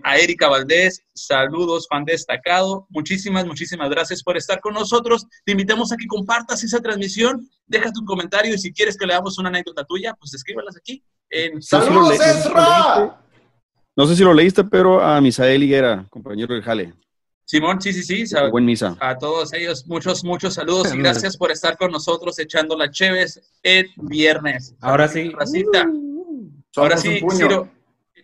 A Erika Valdés, saludos, fan destacado. Muchísimas, muchísimas gracias por estar con nosotros. Te invitamos a que compartas esa transmisión, deja tu comentario y si quieres que le damos una anécdota tuya, pues escríbalas aquí. En... ¡Saludos, Ezra! No sé si lo leíste, pero a Misael Higuera, compañero del Jale. Simón, sí, sí, sí. Buen misa. A todos ellos, muchos, muchos saludos y gracias por estar con nosotros echando la Cheves el viernes. Ahora sí. Ahora sí, Ciro,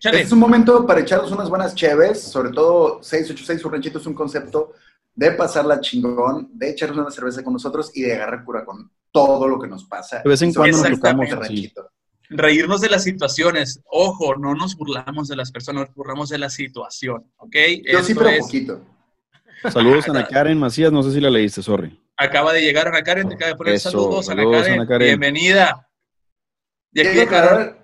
este es un momento para echarnos unas buenas Cheves, sobre todo 686 su ranchito es un concepto de pasarla chingón, de echarnos una cerveza con nosotros y de agarrar cura con todo lo que nos pasa. De vez en cuando nos tocamos ranchito reírnos de las situaciones. Ojo, no nos burlamos de las personas, nos burlamos de la situación, ¿ok? Yo sí, pero poquito. Saludos a Ana Karen Macías, no sé si la leíste, sorry. Acaba de llegar Ana Karen, te acaba de poner saludos, Ana, Karen. Bienvenida. Y aquí dejaron...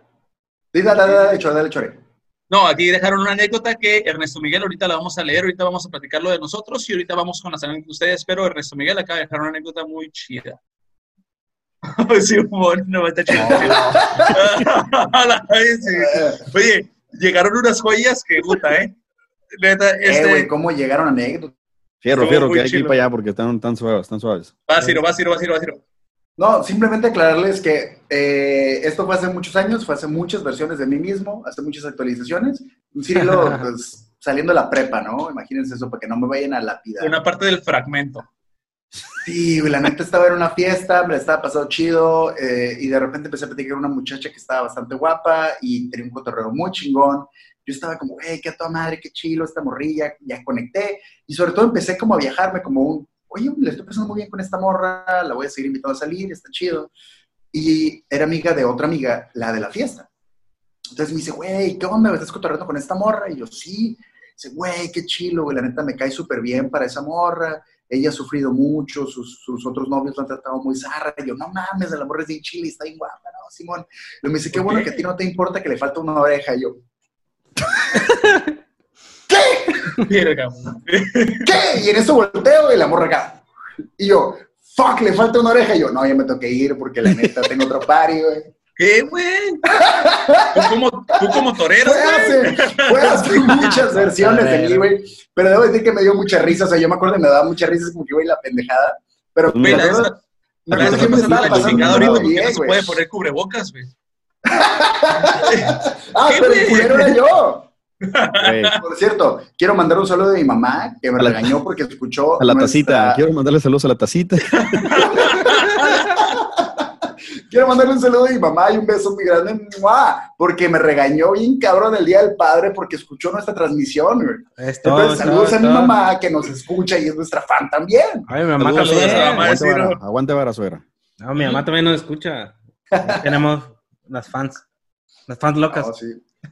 Dale, dale, chore. No, aquí dejaron una anécdota que Ernesto Miguel ahorita la vamos a leer, ahorita vamos a platicarlo de nosotros y ahorita vamos con las anécdotas de ustedes, pero Ernesto Miguel acaba de dejar una anécdota muy chida. [laughs] sí, no me está [laughs] Oye, llegaron unas joyas que gusta, ¿eh? Neta, eh, este... güey, ¿cómo llegaron anécdotas? Fierro, fierro, que hay que ir para allá porque están tan suaves, están suaves. Va, Ciro, va, Ciro, No, simplemente aclararles que eh, esto fue hace muchos años, fue hace muchas versiones de mí mismo, hace muchas actualizaciones. Un Cirilo, [laughs] pues, saliendo de la prepa, ¿no? Imagínense eso, para que no me vayan a lapidar. Una parte del fragmento. Sí, la neta estaba en una fiesta, me la estaba pasando chido eh, y de repente empecé a platicar con una muchacha que estaba bastante guapa y tenía un cotorreo muy chingón. Yo estaba como, hey, qué a toda madre, qué chilo esta morrilla, ya conecté y sobre todo empecé como a viajarme como un, oye, le estoy pasando muy bien con esta morra, la voy a seguir invitando a salir, está chido. Y era amiga de otra amiga, la de la fiesta. Entonces me dice, güey, ¿qué onda? ¿Me estás cotorreando con esta morra? Y yo, sí. Dice, güey, qué chilo, güey, la neta me cae súper bien para esa morra ella ha sufrido mucho, sus, otros novios la han tratado muy zarra. Y yo, no mames, el amor es de Chile, está bien guapa, ¿no, Simón? Y me dice, qué bueno que a ti no te importa que le falta una oreja. Y yo, [laughs] ¿qué? ¿Qué? Y en eso volteo y la morra acá. Y yo, fuck, le falta una oreja. Y yo, no, ya me tengo que ir porque la neta tengo otro party, güey. ¿Qué, güey? ¿Tú como, tú como torero, Puede hacer [laughs] muchas versiones de mí, güey. Pero debo decir que me dio mucha risa. O sea, yo me acuerdo que me daba mucha risa, como que, güey, la pendejada. Pero, güey, la esa, me acuerdo que me estaba pasando ahorita porque no se puede poner cubrebocas, güey. [laughs] ah, pero el culero era yo. [laughs] Por cierto, quiero mandar un saludo de mi mamá que me regañó porque escuchó. [laughs] A la tacita, quiero mandarle saludos a la tacita. [laughs] Quiero mandarle un saludo a mi mamá y un beso muy grande, porque me regañó bien cabrón el Día del Padre porque escuchó nuestra transmisión. Entonces, saludos a mi mamá que nos escucha y es nuestra fan también. Ay, mi mamá también. Aguante, vara, aguante vara, suegra. No, mi mamá también nos escucha. Tenemos las fans. Las fans locas. sí.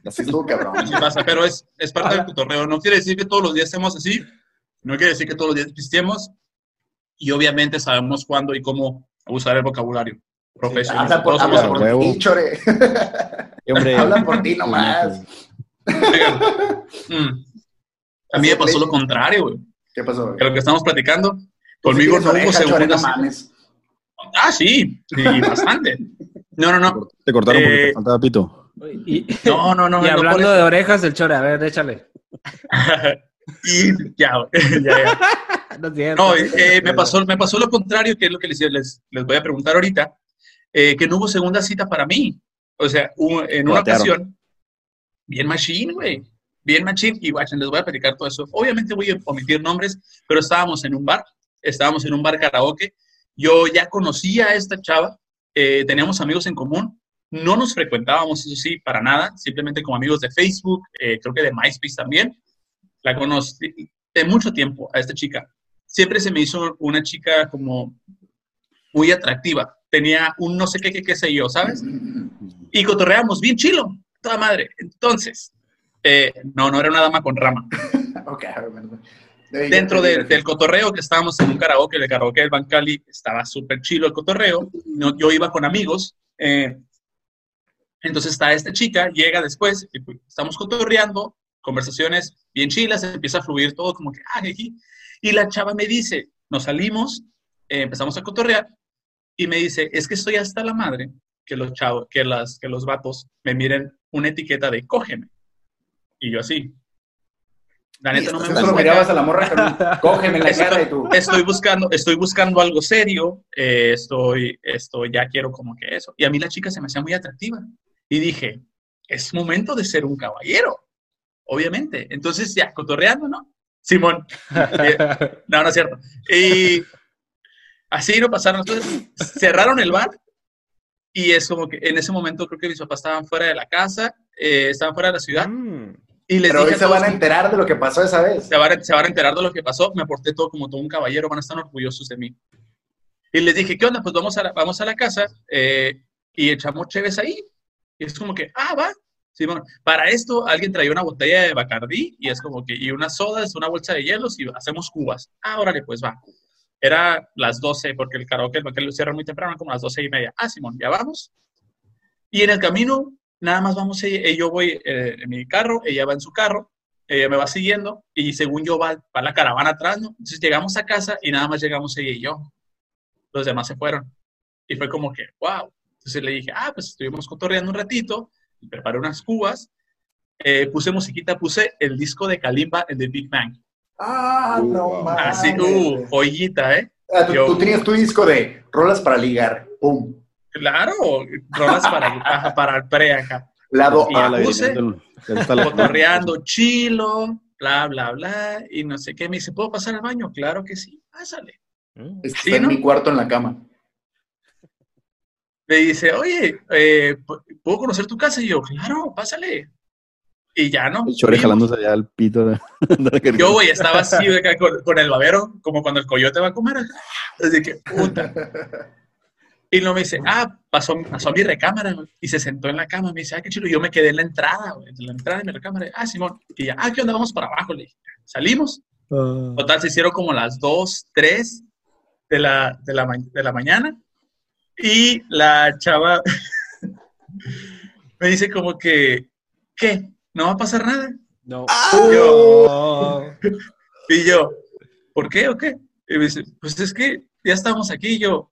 Así estuvo cabrón. Así pasa, pero es, es parte del cotorreo. No quiere decir que todos los días estemos así, no quiere decir que todos los días pistemos, y obviamente sabemos cuándo y cómo usar el vocabulario profesional. Habla por, habla por ti, chore. [laughs] Hombre, Habla por ti nomás. Mm. A mí me pasó lo contrario, güey. ¿Qué pasó? güey? Que lo que estamos platicando, conmigo sí no hubo oreja, Chore, segunda no cita. mames. Ah, sí, sí, bastante. [laughs] No, no, no. Te cortaron porque Eh, te faltaba pito. Y, [laughs] No, no, no. y hablando de orejas, el chore, a ver, échale. [laughs] y ya, [laughs] ya, ya. No, cierto. No, eh, me, pasó, me pasó lo contrario, que es lo que les, les, les voy a preguntar ahorita, eh, que no hubo segunda cita para mí. O sea, hubo- en una Batearon. ocasión, bien machine, güey, bien machine, y guachen, les voy a platicar todo eso. Obviamente voy a omitir nombres, pero estábamos en un bar, estábamos en un bar karaoke, yo ya conocía a esta chava, eh, teníamos amigos en común, no nos frecuentábamos, eso sí, para nada, simplemente como amigos de Facebook, eh, creo que de MySpace también. La conocí de mucho tiempo a esta chica. Siempre se me hizo una chica como muy atractiva. Tenía un no sé qué, qué, qué sé yo, ¿sabes? Y cotorreamos bien chilo, toda madre. Entonces, eh, no, no era una dama con rama. [laughs] Ok, ya Dentro de- del cotorreo que estábamos en un karaoke, el karaoke del Bancali, estaba súper chilo el cotorreo. No, yo iba con amigos. eh, entonces está esta chica, llega después, y, pues, estamos cotorreando, conversaciones bien chilas, empieza a fluir todo como que, ah, jeji. y la chava me dice, nos salimos, eh, empezamos a cotorrear, y me dice, es que estoy hasta la madre que los chavos, que, las, que los vatos me miren una etiqueta de cógeme. Y yo así. La neta no me gusta. mirabas a la morra [laughs] cógeme la cara y tú. Estoy buscando, estoy buscando algo serio, eh, estoy, esto, ya quiero como que eso. Y a mí la chica se me hacía muy atractiva. Y dije, es momento de ser un caballero, obviamente. Entonces ya, cotorreando, ¿no? Simón. [laughs] Eh, no, no es cierto. Y así no pasaron. Entonces cerraron el bar y es como que en ese momento creo que mis papás estaban fuera de la casa, eh, estaban fuera de la ciudad. Mm. Y les Pero dije hoy se van a enterar de lo que pasó esa vez. se van, a, se van a enterar de lo que pasó. Me porté todo como todo un caballero, van a estar orgullosos de mí. Y les dije, ¿qué onda? Pues vamos a la, vamos a la casa eh, y echamos cheves ahí. Y es como que, ah, va. Sí, bueno, para esto alguien traía una botella de Bacardí y es como que, y unas sodas, una bolsa de hielos y hacemos cubas. Ah, órale, pues va. Era las 12, porque el karaoke, el lo cierra muy temprano, como las 12 y media. Ah, Simón, ya vamos. Y en el camino, nada más vamos, ella- eh, yo voy eh, en mi carro, ella va en su carro, ella me va siguiendo y según yo va, va la caravana atrás, ¿no? Entonces llegamos a casa y nada más llegamos ella y yo. Los demás se fueron. Y fue como que, wow. Entonces le dije, ah, pues estuvimos cotorreando un ratito, preparé unas cubas, eh, puse musiquita, puse el disco de Kalimba, el de Big Bang. Ah, no mames. Así, uh, joyita, ¿eh? Ah, tú, yo- tú tenías tu disco de rolas para ligar. Pum. Claro, rolas para, para el pre acá. Lado Y A. a la- puse, Del- del tala- Cotorreando, chilo, bla, bla, bla, y no sé qué. Me dice, ¿puedo pasar al baño? Claro que sí, pásale. Mm. Está Sí, en ¿no? mi cuarto en la cama. me dice, oye, eh, ¿puedo conocer tu casa? Y yo, claro, pásale. Y ya, ¿no? El chore jalándose allá al pito. de- de- [laughs] Yo, güey, estaba así acá con, con el babero, como cuando el coyote va a comer. Así que, puta. Y luego me dice, ah, pasó, pasó a mi recámara güey, y se sentó en la cama. Me dice, ah, qué chido. Y yo me quedé en la entrada, güey, en la entrada de mi recámara. Ah, Simón. Y ya, ah, ¿qué onda? Vamos para abajo. Le dije, salimos. Total, se hicieron como las 2, 3 de la, de la, de la mañana. Y la chava [laughs] me dice como que, ¿qué? ¿No va a pasar nada? No. Yo, [laughs] y yo, ¿por qué o qué? Y me dice, pues es que ya estamos aquí. Y yo,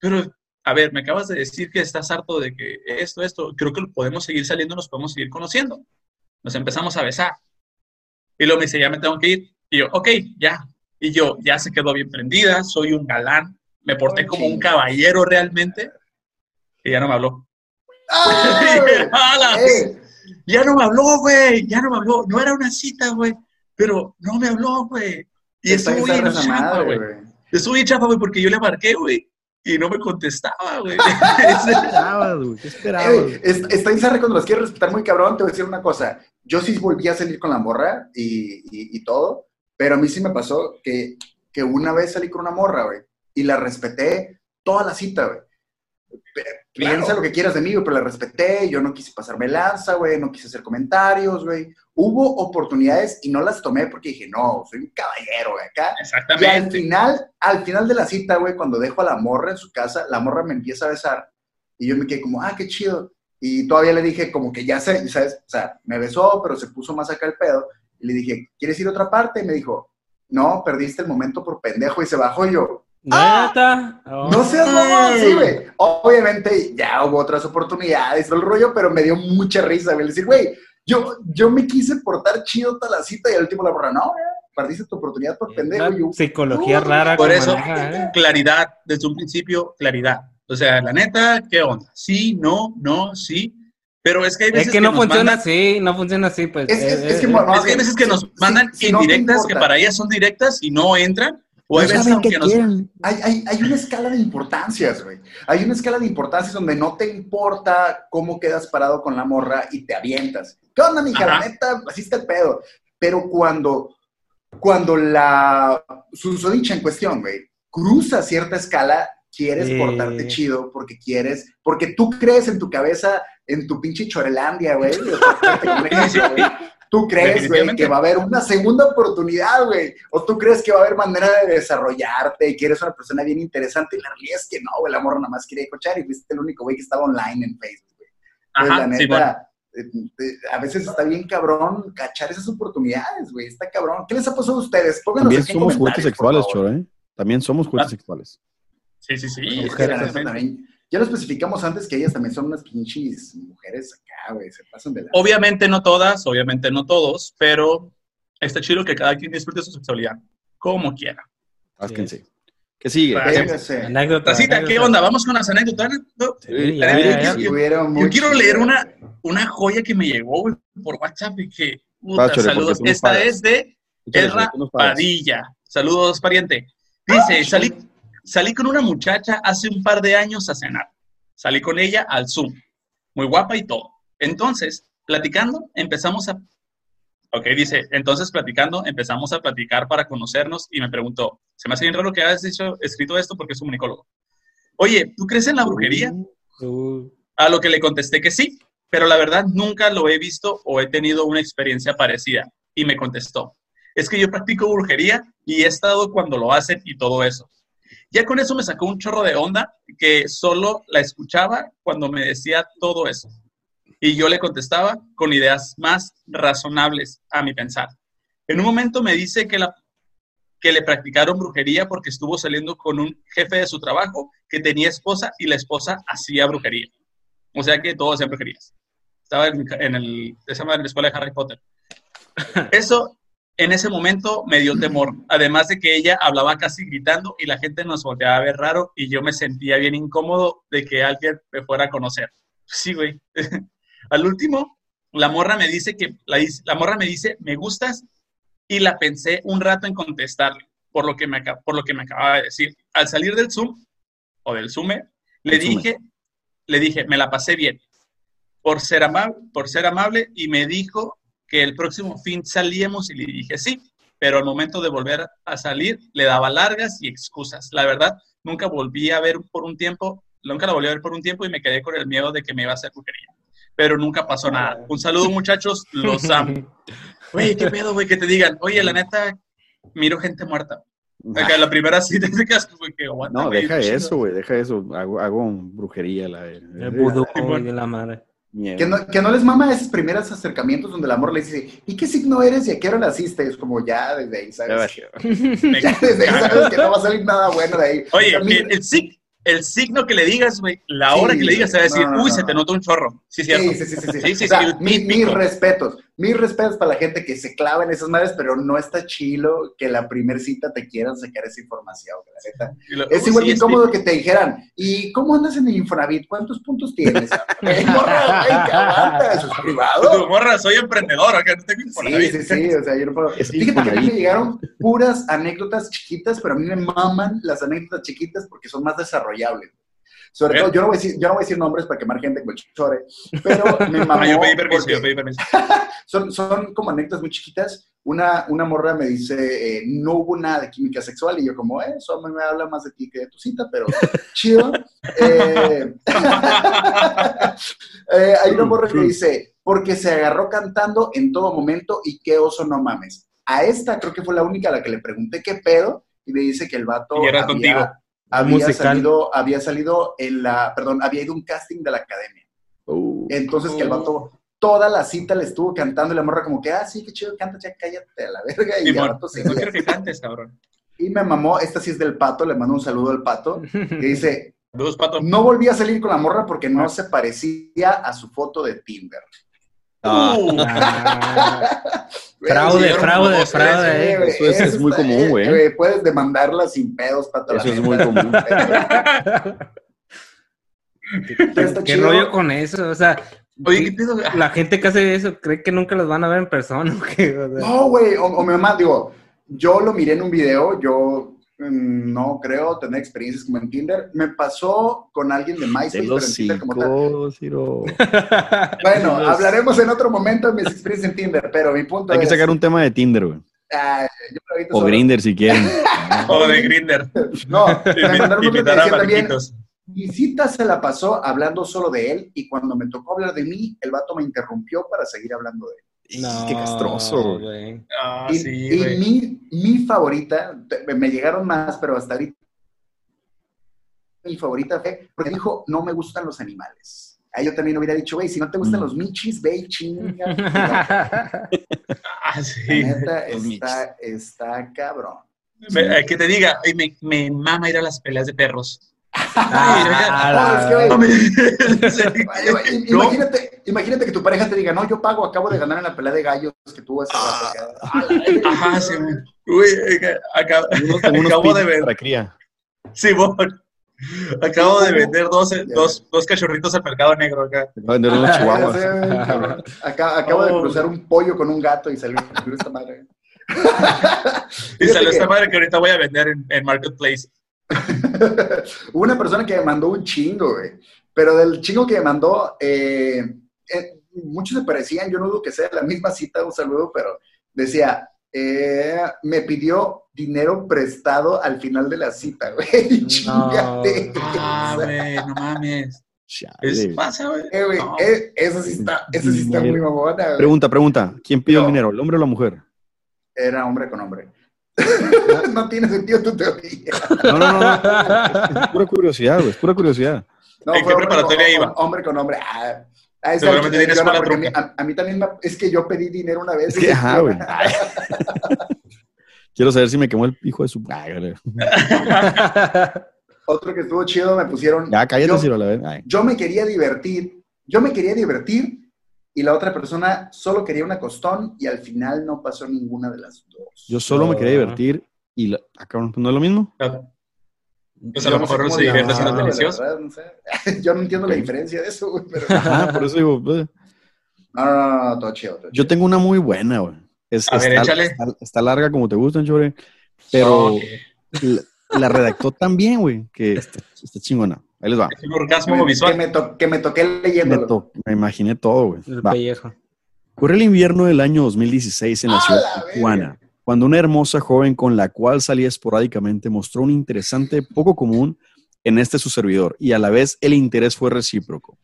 pero, a ver, me acabas de decir que estás harto de que esto, esto, creo que podemos seguir saliendo, nos podemos seguir conociendo. Nos empezamos a besar. Y luego me dice, ya me tengo que ir. Y yo, ok, ya. Y yo, ya se quedó bien prendida, soy un galán, me porté como un caballero realmente. Y ya no me habló. ¡Ah! Dije, "Ala, ¡Eh! ya no me habló, güey, ya no me habló. No era una cita, güey, pero no me habló, güey. Y Está estuvo bien chapa, güey. Estuvo bien chapa, güey, porque yo le marqué, güey, y no me contestaba, güey. [laughs] ¿Qué esperabas, güey? ¿Qué esperabas? Eh, es- está en zarra cuando las quieres respetar muy cabrón. Te voy a decir una cosa. Yo sí volví a salir con la morra y, y- y todo, pero a mí sí me pasó que, que una vez salí con una morra, güey, y la respeté toda la cita, güey. Piensa lo que quieras de mí, pero la respeté, yo no quise pasarme lanza, güey, no quise hacer comentarios, güey. Hubo oportunidades y no las tomé porque dije, no, soy un caballero, güey, acá. Exactamente. Y al final, al final de la cita, güey, cuando dejo a la morra en su casa, la morra me empieza a besar y yo me quedé como, ah, qué chido. Y todavía le dije como que ya sé, ¿sabes? O sea, me besó, pero se puso más acá el pedo. Y le dije, ¿quieres ir a otra parte? Y me dijo, no, perdiste el momento por pendejo y se bajó y yo. ¿Neta? ¡Ah! No seas mamón, sí, güey. Obviamente ya hubo otras oportunidades, todo el rollo, pero me dio mucha risa, güey. Decir, güey, yo, yo me quise portar chido toda la cita y al último la borra, no, perdiste tu oportunidad por pendejo. Y yo, Psicología rara. Por eso, maneja, ¿eh? claridad, desde un principio, claridad. O sea, la neta, ¿qué onda? Sí, no, no, sí. Pero es que hay veces Es que no nos funciona mandan- así, no funciona así, pues. Es- es- eh, es que, eh, bueno, es que hay veces que nos mandan si indirectas que para ellas son directas y no entran. O hay No veces aunque nos... Hay, hay, hay una escala de importancias, güey. Hay una escala de importancias donde no te importa cómo quedas parado con la morra y te avientas. ¿Qué onda, mija? La Ajá. neta, así está el pedo. Pero cuando, cuando la susodicha en cuestión, güey, cruza cierta escala, quieres portarte chido porque quieres, porque tú crees en tu cabeza, en tu pinche chorelandia, güey. Tú crees, güey, que va a haber una segunda oportunidad, güey. O tú crees que va a haber manera de desarrollarte y que eres una persona bien interesante. Y la realidad es que no, güey. La morra nada más quería cochar y fuiste el único güey que estaba online en Facebook, güey. Pues, la sí, bueno. Eh, eh, a veces está bien cabrón cachar esas oportunidades, güey. Está cabrón. ¿Qué les ha pasado a ustedes? Pónganos También somos juguetes sexuales. Choro, ¿eh? También somos juguetes Ah. sexuales. Sí, sí, sí. Es que la neta exactamente. también- Ya lo especificamos antes que ellas también son unas pinches mujeres acá, güey. Se pasan de la... Obviamente no todas, obviamente no todos, pero está chido que cada quien disfrute su sexualidad como quiera. Ásquense. ¿Qué sigue? Claro. ¿Qué- Véngase. Anécdota. Tacita, ¿qué onda? Vamos con las anécdotas. yo- quiero leer una, una joya que me llegó güey, por WhatsApp y que. puta, saludos. Esta pagas. es de Erra. Padilla. Saludos, pariente. Dice: salí, salí con una muchacha hace un par de años a cenar. Salí con ella al Zoom. Muy guapa y todo. Entonces, platicando, empezamos a. Ok, dice, entonces platicando, empezamos a platicar para conocernos y me preguntó, se me hace bien raro que hayas dicho, escrito esto porque es un comunicólogo. Oye, ¿tú crees en la brujería? Uh, A lo que le contesté que sí, pero la verdad nunca lo he visto o he tenido una experiencia parecida. Y me contestó, es que yo practico brujería y he estado cuando lo hacen y todo eso. Ya con eso me sacó un chorro de onda que solo la escuchaba cuando me decía todo eso. Y yo le contestaba con ideas más razonables a mi pensar. En un momento me dice que, la, que le practicaron brujería porque estuvo saliendo con un jefe de su trabajo que tenía esposa y la esposa hacía brujería. O sea que todos hacían brujerías. Estaba en, en el, en la escuela de Harry Potter. [laughs] Eso en ese momento me dio temor. Además de que ella hablaba casi gritando y la gente nos volteaba a ver raro y yo me sentía bien incómodo de que alguien me fuera a conocer. Sí, güey. [laughs] Al último, la morra me dice que la, la morra me dice, "Me gustas" y la pensé un rato en contestarle por lo que me por lo que me acababa de decir. Al salir del Zoom o del Zoom, le Zoom. dije, le dije, "Me la pasé bien." Por ser amable, por ser amable y me dijo que el próximo fin salíamos y le dije sí, pero al momento de volver a salir le daba largas y excusas. La verdad, nunca volví a ver por un tiempo, nunca la volví a ver por un tiempo y me quedé con el miedo de que me iba a hacer brujería. Pero nunca pasó nada. Un saludo, muchachos, los amo. [laughs] Güey, qué pedo, güey, que te digan, oye, la neta, miro gente muerta. Acá, la primera sí [laughs] te quedas, güey, que aguanta, No, deja chido. eso, güey, deja eso. Hago, hago brujería. La, el vudú Simón. de la madre. Que no, que no les mama esos primeros acercamientos donde el amor le dice, ¿y qué signo eres y a qué hora naciste? Es como ya desde ahí, ¿sabes? Ya [laughs] desde ahí sabes que no va a salir nada bueno de ahí. Oye, el, el sig- el signo que le digas, güey, la Sí, hora que le digas, se va a decir, no, no, uy, no, se te nota un chorro. Sí, cierto. Sí, sí, sí, sí. sí. Sí, sí, O sea, sí, mi- mis respetos. Mis respetos para la gente que se clava en esas madres, pero no está chilo que la primer cita te quieran sacar esa información. la neta. Y lo- Es igual sí, de incómodo que te dijeran, ¿y cómo andas en el Infonavit? ¿Cuántos puntos tienes? [laughs] Morra, güey, que aguanta, eso es Tu privado. morra, soy emprendedor, acá no tengo Sí, Infonavit. sí, sí, o sea, yo no puedo. Es Fíjate que a mí me llegaron puras anécdotas chiquitas, pero a mí me maman las anécdotas chiquitas porque son más desarrollables. Sobre todo, yo no, voy a decir, yo no voy a decir nombres para quemar gente con el chore, pero me [laughs] mamó. Ah, yo pedí permiso, yo pedí permiso. son, son como anécdotas muy chiquitas. una, una morra me dice, eh, no hubo nada de química sexual, y yo como, eh, eso me habla más de ti que de tu cita, pero [laughs] chido. Eh, [laughs] eh, hay una morra que dice, porque se agarró cantando en todo momento y qué oso, no mames. A esta creo que fue la única a la que le pregunté qué pedo, y me dice que el vato había, había salido, había salido en la, perdón, había ido un casting de la academia. Uh. Entonces que el vato toda la cita le estuvo cantando y la morra como que, ah, sí, qué chido, canta, ya cállate a la verga. Y, no quiero que cantes, cabrón. Y me mamó, esta sí es del pato, le mando un saludo al pato, que dice, no volví a salir con la morra porque no se parecía a su foto de Tinder. Ah. Fraude, fraude, fraude. Eso, es, muy común, güey. Puedes demandarla sin pedos, pato. Eso es muy común. [laughs] ¿Qué, ¿Qué rollo con eso? O sea, Oye, ¿qué La gente que hace eso cree que nunca los van a ver en persona. [laughs] No, güey, o, mi mamá, digo, yo lo miré en un video, yo no creo tener experiencias como en Tinder. Me pasó con alguien de MySpace, pero en Tinder como tal. [laughs] bueno, hablaremos en otro momento de mis experiencias en Tinder, pero mi punto Hay que sacar un tema de Tinder, güey. Ah, o Grinder si quieren. [laughs] o de Grinder. No, [laughs] me mandaron un también mi cita se la pasó hablando solo de él y cuando me tocó hablar de mí, el vato me interrumpió para seguir hablando de él. No, qué castroso, güey. Ah, y, mi, mi, favorita, me llegaron más, pero hasta ahorita mi favorita fue porque dijo, no me gustan los animales. Ahí yo también hubiera dicho, güey, si no te gustan mm. los michis, ve y chinga. [laughs] ah, sí. neta, está, está cabrón. que te diga, me, me mama ir a las peleas de perros imagínate, que tu pareja te diga, no, yo pago, acabo de ganar en la pelea de gallos que tuvo ese ah, Ajá, sí, Uy, acabo, acabo de ver. cría. Sí, Acabo de vender dos, dos, dos, cachorritos al mercado negro acá. Vender unos chihuahuas. [laughs] acabo de cruzar un pollo con un gato y salió esta madre. y salió esta madre que ahorita voy a vender en, en Marketplace. [laughs] Hubo una persona que me mandó un chingo, güey. Pero del chingo que me mandó, eh, eh, muchos se parecían, yo no dudo que sea la misma cita, un saludo, pero decía, eh, me pidió dinero prestado al final de la cita, [laughs] güey. No, ah, güey, no mames. Es, pasa, güey. eso sí está, eso sí está muy mamona, Pregunta, pregunta. ¿Quién pidió el dinero, el hombre o la mujer? Era hombre con hombre. [laughs] no tiene sentido tu teoría. No, no, no. [laughs] Es pura curiosidad, güey. Es pura curiosidad. No, ¿En qué preparatoria iba? Hombre con hombre. Ah, ah Seguramente tienes una a, a, mí también es que yo pedí dinero una vez. Es que, ajá, güey. [laughs] Quiero saber si me quemó el hijo de su... Otro que estuvo chido me pusieron... Ya, cállate, yo, la vez. Yo me quería divertir. Yo me quería divertir y la otra persona solo quería una costón y al final no pasó ninguna de las dos. Yo solo me quería divertir y la, acá no es lo mismo. Pues a lo mejor no se divierte siendo delicioso. Yo no entiendo la diferencia de eso, güey. Pero... [laughs] Ajá, por eso digo. Pues. No, no, no, todo chido, Yo tengo una muy buena, güey. Es, a ver, échale. Está, larga como te gustan, Chore. Pero la, redactó tan bien, güey, que [laughs] está, está chingona. Ahí les va. Es un orgasmo visual. Que me, que me toqué leyendo. Me, imaginé todo, güey. Ocurre el invierno del año 2016 en la ciudad de Tijuana, cuando una hermosa joven con la cual salía esporádicamente mostró un interesante poco común en este su servidor y a la vez el interés fue recíproco.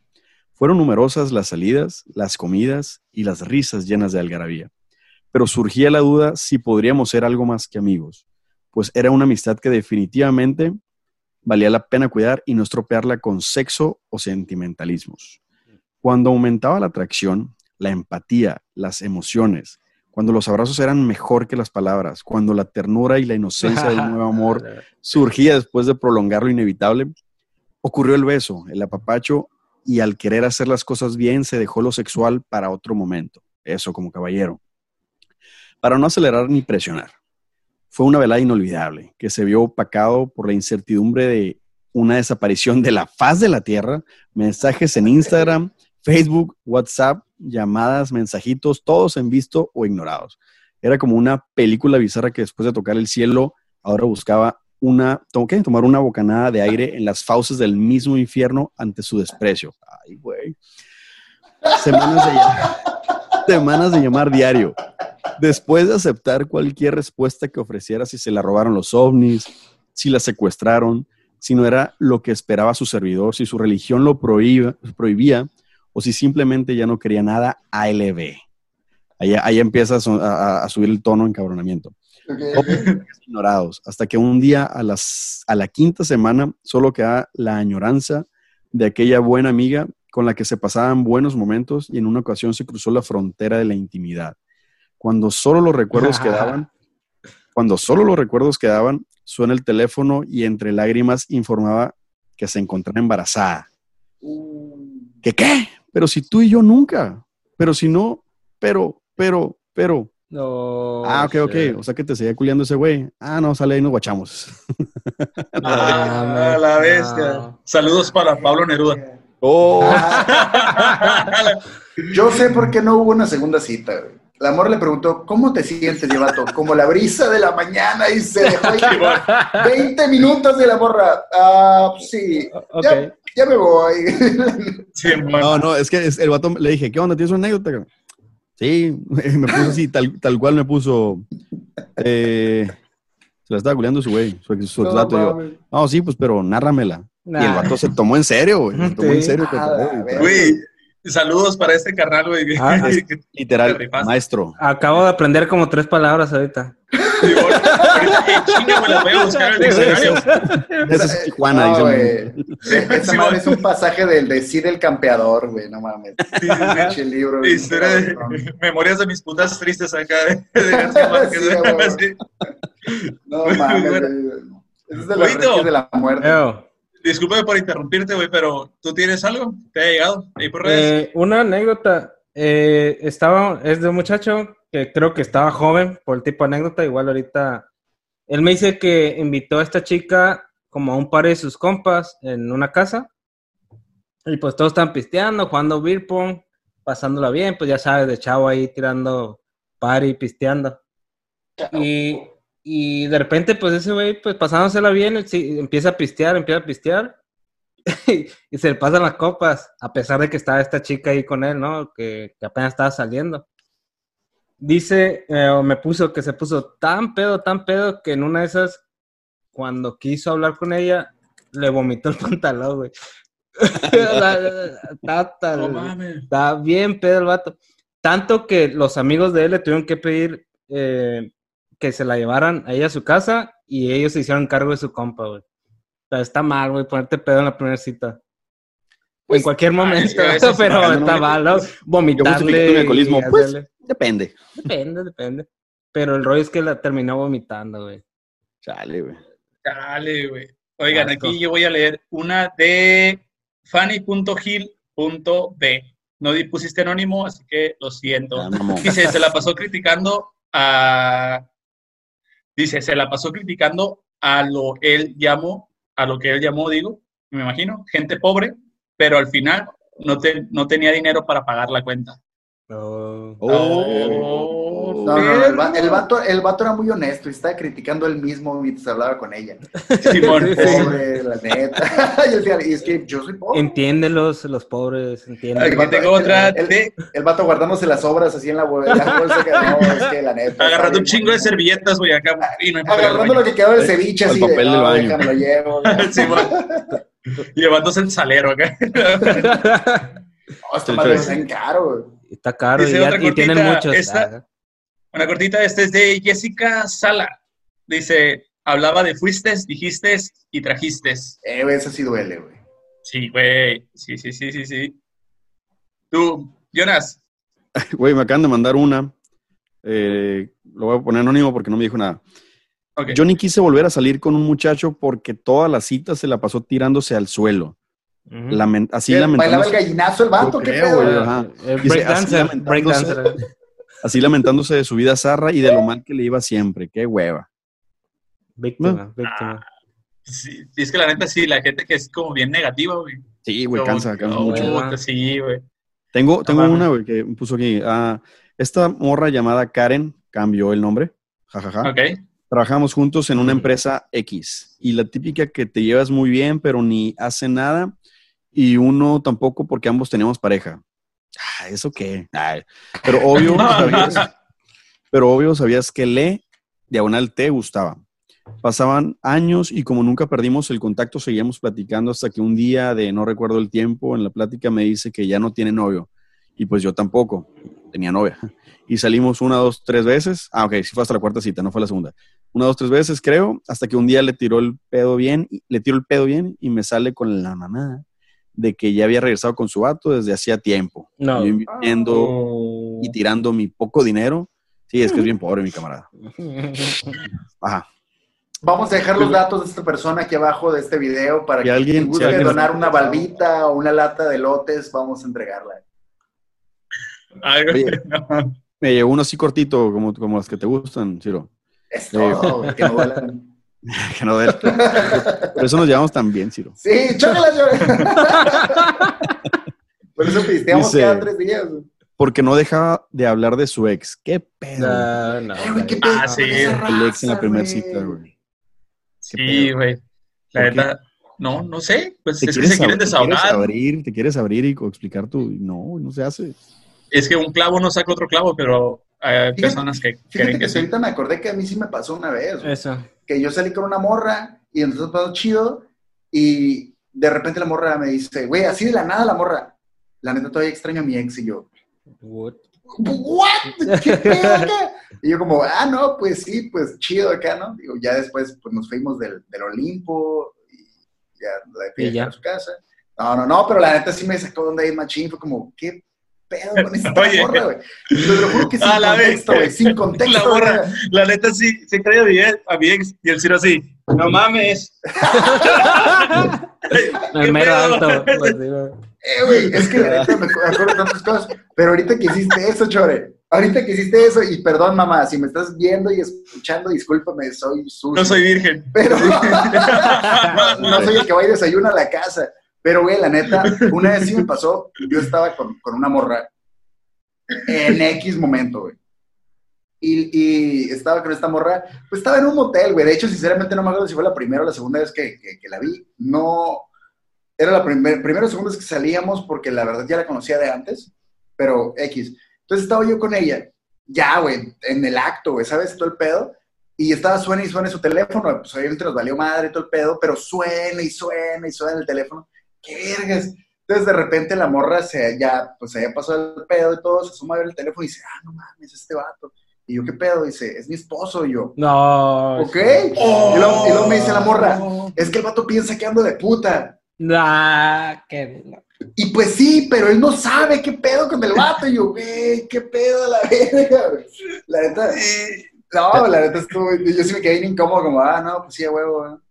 Fueron numerosas las salidas, las comidas y las risas llenas de algarabía. Pero surgía la duda si podríamos ser algo más que amigos, pues era una amistad que definitivamente valía la pena cuidar y no estropearla con sexo o sentimentalismos. Cuando aumentaba la atracción, la empatía, las emociones, cuando los abrazos eran mejor que las palabras, cuando la ternura y la inocencia del nuevo amor [laughs] surgía después de prolongar lo inevitable, ocurrió el beso, el apapacho y al querer hacer las cosas bien se dejó lo sexual para otro momento. Eso como caballero. Para no acelerar ni presionar. Fue una velada inolvidable que se vio opacado por la incertidumbre de una desaparición de la faz de la Tierra, mensajes en Instagram, Facebook, WhatsApp, llamadas, mensajitos, todos en visto o ignorados. Era como una película bizarra que después de tocar el cielo, ahora buscaba una, tomar una bocanada de aire en las fauces del mismo infierno ante su desprecio. Ay, güey. Semanas de, semanas de llamar diario Después de aceptar cualquier respuesta que ofreciera, si se la robaron los ovnis, si la secuestraron, si no era lo que esperaba su servidor, si su religión lo prohibía o si simplemente ya no quería nada, ALB. Ahí, ahí empieza a, subir el tono encabronamiento. ignorados, hasta que un día a, las, a la quinta semana solo queda la añoranza de aquella buena amiga con la que se pasaban buenos momentos y en una ocasión se cruzó la frontera de la intimidad. Cuando solo los recuerdos quedaban, cuando solo los recuerdos quedaban, suena el teléfono y entre lágrimas informaba que se encontraba embarazada. ¿Qué qué? Pero si tú y yo nunca. Pero si no, pero, pero, pero. No. Ah, ok, ok. O sea que te seguía culiando ese güey. Ah, no, sale ahí nos guachamos. ah, [laughs] la bestia. Saludos para Pablo Neruda. Oh. [laughs] yo sé por qué no hubo una segunda cita, güey. La amor le preguntó, ¿cómo te sientes, llevato? Como la brisa de la mañana y se dejó 20 [laughs] minutos de la morra. Ah, sí. Ya, me voy. no, no, es que el vato le dije, ¿qué onda? ¿Tienes una anécdota? Sí, [laughs] me puso así, tal, tal cual me puso. Eh, se la estaba culeando su güey, su, su no, no, sí, pues, pero nárramela. Y el vato se tomó en serio, güey. Se [laughs] tomó en serio. Güey, saludos para este carnal, güey. Ah, [laughs] literal, maestro. Acabo de aprender como tres palabras ahorita. Chinga, me las voy a buscar en el diccionario. Esa es Tijuana, no, dice. Esa madre es un pasaje del decir el campeador, güey, no mames. Sí, sí, libro. Memorias de mis putas tristes acá de, [laughs] no mames, es de los de la muerte. Disculpe por interrumpirte, güey, pero ¿tú tienes algo? ¿Te ha llegado ahí por redes? Eh, una anécdota. Eh, estaba, es de un muchacho que creo que estaba joven, por el tipo de anécdota. Igual ahorita, él me dice que invitó a esta chica como a un par de sus compas en una casa. Y pues todos están pisteando, jugando beer pong, pasándola bien, pues ya sabes, de chavo ahí tirando party, pisteando. Y y de repente, pues ese güey, pues pasándosela bien, empieza a pistear, empieza a pistear. [laughs] y se le pasan las copas, a pesar de que estaba esta chica ahí con él, ¿no? Que, apenas estaba saliendo. Dice, eh, o me puso que se puso tan pedo, tan pedo, que en una de esas, cuando quiso hablar con ella, le vomitó el [laughs] pantalón, güey. [laughs] está, bien pedo el vato. Tanto que los amigos de él le tuvieron que pedir eh, que se la llevaran a ella a su casa y ellos se hicieron cargo de su compa, güey. O sea, está mal, güey, ponerte pedo en la primera cita. en pues, cualquier momento, [laughs] pero está mal, ¿no? Vomitarle. Pues, depende. Depende, depende. Pero el rollo es que la terminó vomitando, güey. Chale, güey. Chale, güey. Oigan, aquí yo voy a leer una de fanny.gil.b. No pusiste anónimo, así que lo siento. Ah, Dice, se la pasó criticando a Dice, se la pasó criticando a lo él llamó, a lo que él llamó, digo, me imagino, gente pobre, pero al final no, no tenía dinero para pagar la cuenta. Oh. Oh. No, no, el, vato, el vato era muy honesto y estaba criticando él mismo mientras hablaba con ella. [laughs] Simón. Pobre, la neta. [laughs] y es que yo soy pobre. Entiéndelos, los pobres, entiéndelos. Aquí tengo otra. El, el, vato guardándose las obras así en la, bolsa. no, es que la neta. Agarrando un chingo de servilletas, güey, acá. Y no Agarrando lo que quedó del ceviche así. El papel del baño. Lo llevo. [laughs] Llevándose el salero acá. No, esta está en caro, güey. Está caro y, ya, tienen muchos. Una cortita, esta es de Jessica Sala. Dice, hablaba de fuiste, dijiste y trajiste. Eh, güey, eso sí duele, güey. Sí, güey. Sí, sí, sí, sí, sí. Tú, Jonas. [laughs] Güey, me acaban de mandar una. Eh, lo voy a poner anónimo porque no me dijo nada. Yo ni quise volver a salir con un muchacho porque toda la cita se la pasó tirándose al suelo así lamentándose. ¿Bailaba el gallinazo el vato? ¿Qué así, lamentándose, de su vida zarra y de lo mal que le iba siempre. Qué hueva. Víctima, víctima. Ah, sí, es que la neta sí, la gente que es como bien negativa, güey. Sí, güey, cansa, cansa mucho. sí, güey. Tengo, tengo una, güey, que puso aquí. Ah, esta morra llamada Karen cambió el nombre. Jajaja. Ja, ja. Ok. Trabajamos juntos en una empresa X y la típica que te llevas muy bien, pero ni hace nada y uno tampoco porque ambos teníamos pareja. Ah, ¿Eso qué? pero obvio, [laughs] pero obvio sabías que le, diagonal te gustaba. Pasaban años y como nunca perdimos el contacto, seguíamos platicando hasta que un día de no recuerdo el tiempo, en la plática me dice que ya no tiene novio. Y pues yo tampoco, tenía novia. [laughs] Y salimos una, dos, tres veces. Ah, ok, sí fue hasta la cuarta cita, no fue la segunda. Una, dos, tres veces, creo, hasta que un día le tiró el pedo bien, le tiró el pedo bien y me sale con la mamá de que ya había regresado con su vato desde hacía tiempo. No. Yo invirtiendo Oh. y tirando mi poco dinero. Sí, es que es bien pobre mi camarada. [laughs] Ajá. Vamos a dejar los datos de esta persona aquí abajo de este video para que alguien- si guste si alguien- donar una balbita o una lata de lotes, vamos a entregarla. Oye. Me llegó uno así cortito, como, como las que te gustan, Ciro. Es todo, güey, que no. [laughs] Que no Por eso nos llevamos tan bien, Ciro. Sí, chócalas, yo. Por eso pisteamos Dice- cada tres días. Porque no dejaba de hablar de su ex. ¿Qué pedo? No, no, güey, qué pedo Ah, sí, El ex en la primera cita, güey. Sí, güey. La verdad, no, no sé. Pues Te es que quieres, se quieren ab- te quieres desahogar. abrir, te quieres abrir y explicar tu... No, no se hace. Es que un clavo no saca otro clavo, pero hay Fíjate- personas que Fíjate creen que que sí. ahorita me acordé que a mí sí me pasó una vez. güey. Eso. que yo salí con una morra y entonces pasó chido y de repente la morra me dice, güey, así de la nada la morra, la neta todavía extraño a mi ex y yo, What? ¿what? ¿Qué [laughs] pedo acá?" Y yo como, ah, no, pues sí, pues chido acá, ¿no? Digo, ya después pues nos fuimos del, del Olimpo y ya la Y ya. a su casa. No, no, no, pero la neta sí me sacó donde hay machín, fue como, ¿qué pedo [laughs] con esta Oye. morra, güey? Te lo juro que [laughs] sin A la vez. contexto, güey, sin contexto. La morra. güey. La neta sí, se trae a mi ex, a mi ex y el Ciro así. No mames. [laughs] El ¿Qué mero alto. pues, sí. Eh, güey, es que la neta me acuerdo de tantas cosas, pero ahorita que hiciste eso, Chore, ahorita que hiciste eso, y perdón, mamá, si me estás viendo y escuchando, discúlpame, soy sucio. No soy virgen. Pero no soy el que va y desayuna a la casa. Pero, güey, la neta, [laughs] una vez sí me pasó, yo estaba con, con una morra en X momento, güey. Y, y estaba con esta morra, pues estaba en un motel, güey. De hecho, sinceramente no me acuerdo si fue la primera o la segunda vez que, que- que la vi. No, era la primer, primera o segunda vez que salíamos porque la verdad ya la conocía de antes, pero X. Entonces estaba yo con ella, ya, güey, en el acto, güey, ¿sabes? Todo el pedo. Y estaba suena y suena su teléfono, pues obviamente nos valió madre todo el pedo, pero suena y suena y suena el teléfono. ¡Qué vergas! Entonces de repente la morra se ya, pues ya pasó el pedo y todo, se suma a ver el teléfono y dice, ah, no mames, este vato. Y yo, ¿qué pedo? Dice, es mi esposo. Y yo, No. ¿ok? Y, luego, y luego me dice la morra, es que el vato piensa que ando de puta. Nah, qué. Y pues sí, pero él no sabe qué pedo con el vato. Y yo, güey, qué pedo la verga. güey". La neta, no, la neta estuvo, yo sí me quedé bien incómodo, como, ah, no, pues sí, a huevo. ¿no?".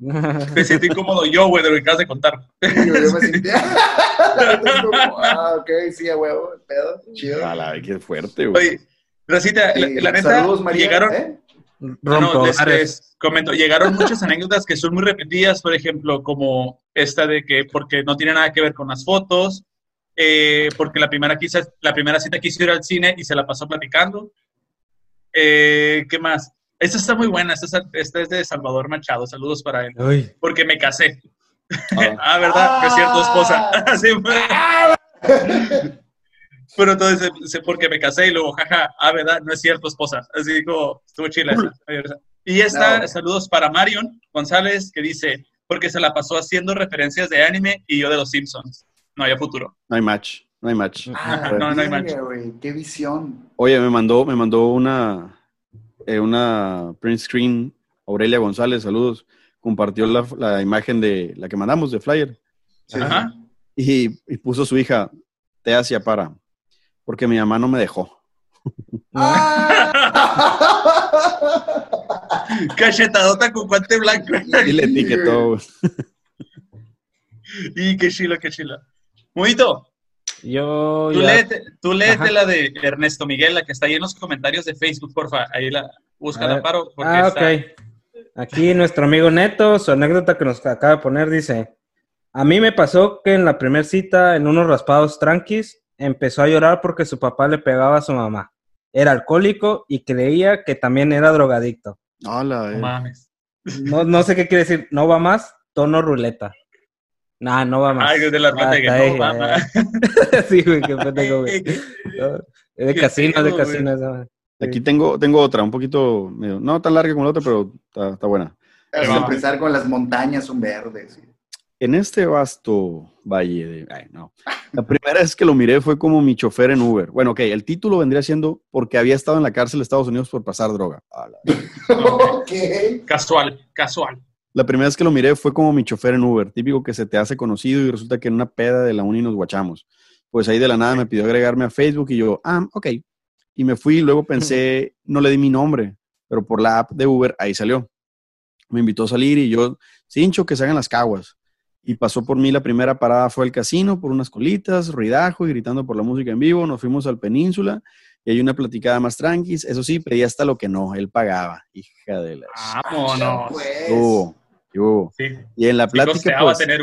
Me siento [laughs] incómodo yo, güey, de lo que acabas de contar. Yo, yo me sentía, la [laughs] [laughs] ah, ok, sí, a huevo, pedo, chido. A la qué fuerte, güey. Oye, Rosita, la, Y la neta, saludos, María. llegaron, ¿eh? no, les, les comento, llegaron muchas anécdotas que son muy repetidas, por ejemplo, como esta de que porque no tiene nada que ver con las fotos, eh, porque la primera, quise, la primera cita quiso ir al cine y se la pasó platicando. Eh, ¿Qué más? Esta está muy buena, esta, es- esta es de Salvador Machado, saludos para él, Uy. porque me casé. Ah. [laughs] Ah, ¿verdad? No es cierto, esposa. [laughs] Así fue. Pero entonces, sé porque me casé y luego, jaja, ah, ¿verdad? No es cierto, esposa. Así como, estuvo chila esa. Y esta, No. saludos para Marion González, que dice, porque se la pasó haciendo referencias de anime y yo de los Simpsons. No había futuro. No hay match, no hay match. Ah, No, no hay güey, qué visión. Oye, me mandó, me mandó una, eh, una print screen, Aurelia González, saludos. Compartió la, la imagen de la que mandamos de flyer Sí, Ajá. y, y puso su hija, te hacía para, porque mi mamá no me dejó. [laughs] Cachetadota con guante blanco. Y le etiquetó. [laughs] y qué chilo, qué chilo. Mujito, Yo tú ya- léete, tú léete Ajá. la de Ernesto Miguel, la que está ahí en los comentarios de Facebook, porfa. Ahí la, A búscala, ver. paro. Porque Ah, está... ok. Aquí nuestro amigo Neto, su anécdota que nos acaba de poner dice, a mí me pasó que en la primera cita, en unos raspados tranquis, empezó a llorar porque su papá le pegaba a su mamá. Era alcohólico y creía que también era drogadicto. Hola, No eh. mames. No, no sé qué quiere decir, no va más, tono ruleta. Nah, no va más. Ay, de la ruleta Ah, que no, ya. [laughs] sí, güey, qué pendejo, güey. No, [laughs] Es de casino, es de casino. esa. Aquí tengo, tengo otra, un poquito, no tan larga como la otra, pero está, buena. Vamos a empezar con las montañas son verdes. En este vasto valle de... Ay, no. La primera vez que lo miré fue como mi chofer en Uber. Bueno, ok, el título vendría siendo porque había estado en la cárcel de Estados Unidos por pasar droga. [laughs] ok. Casual, casual. La primera vez que lo miré fue como mi chofer en Uber, típico que se te hace conocido y resulta que en una peda de la uni nos guachamos. Pues ahí de la nada me pidió agregarme a Facebook y yo, ah, ok. Y me fui y luego pensé, no le di mi nombre, pero por la app de Uber ahí salió. Me invitó a salir y yo, cincho, que se hagan las caguas. Y pasó por mí la primera parada fue el casino por unas colitas, ruidajo y gritando por la música en vivo. Nos fuimos al Península y hay una platicada más tranquis. Eso sí, pedí hasta lo que no, él pagaba. Hija de la... Vámonos. Pues. Y en la plática. pues, tener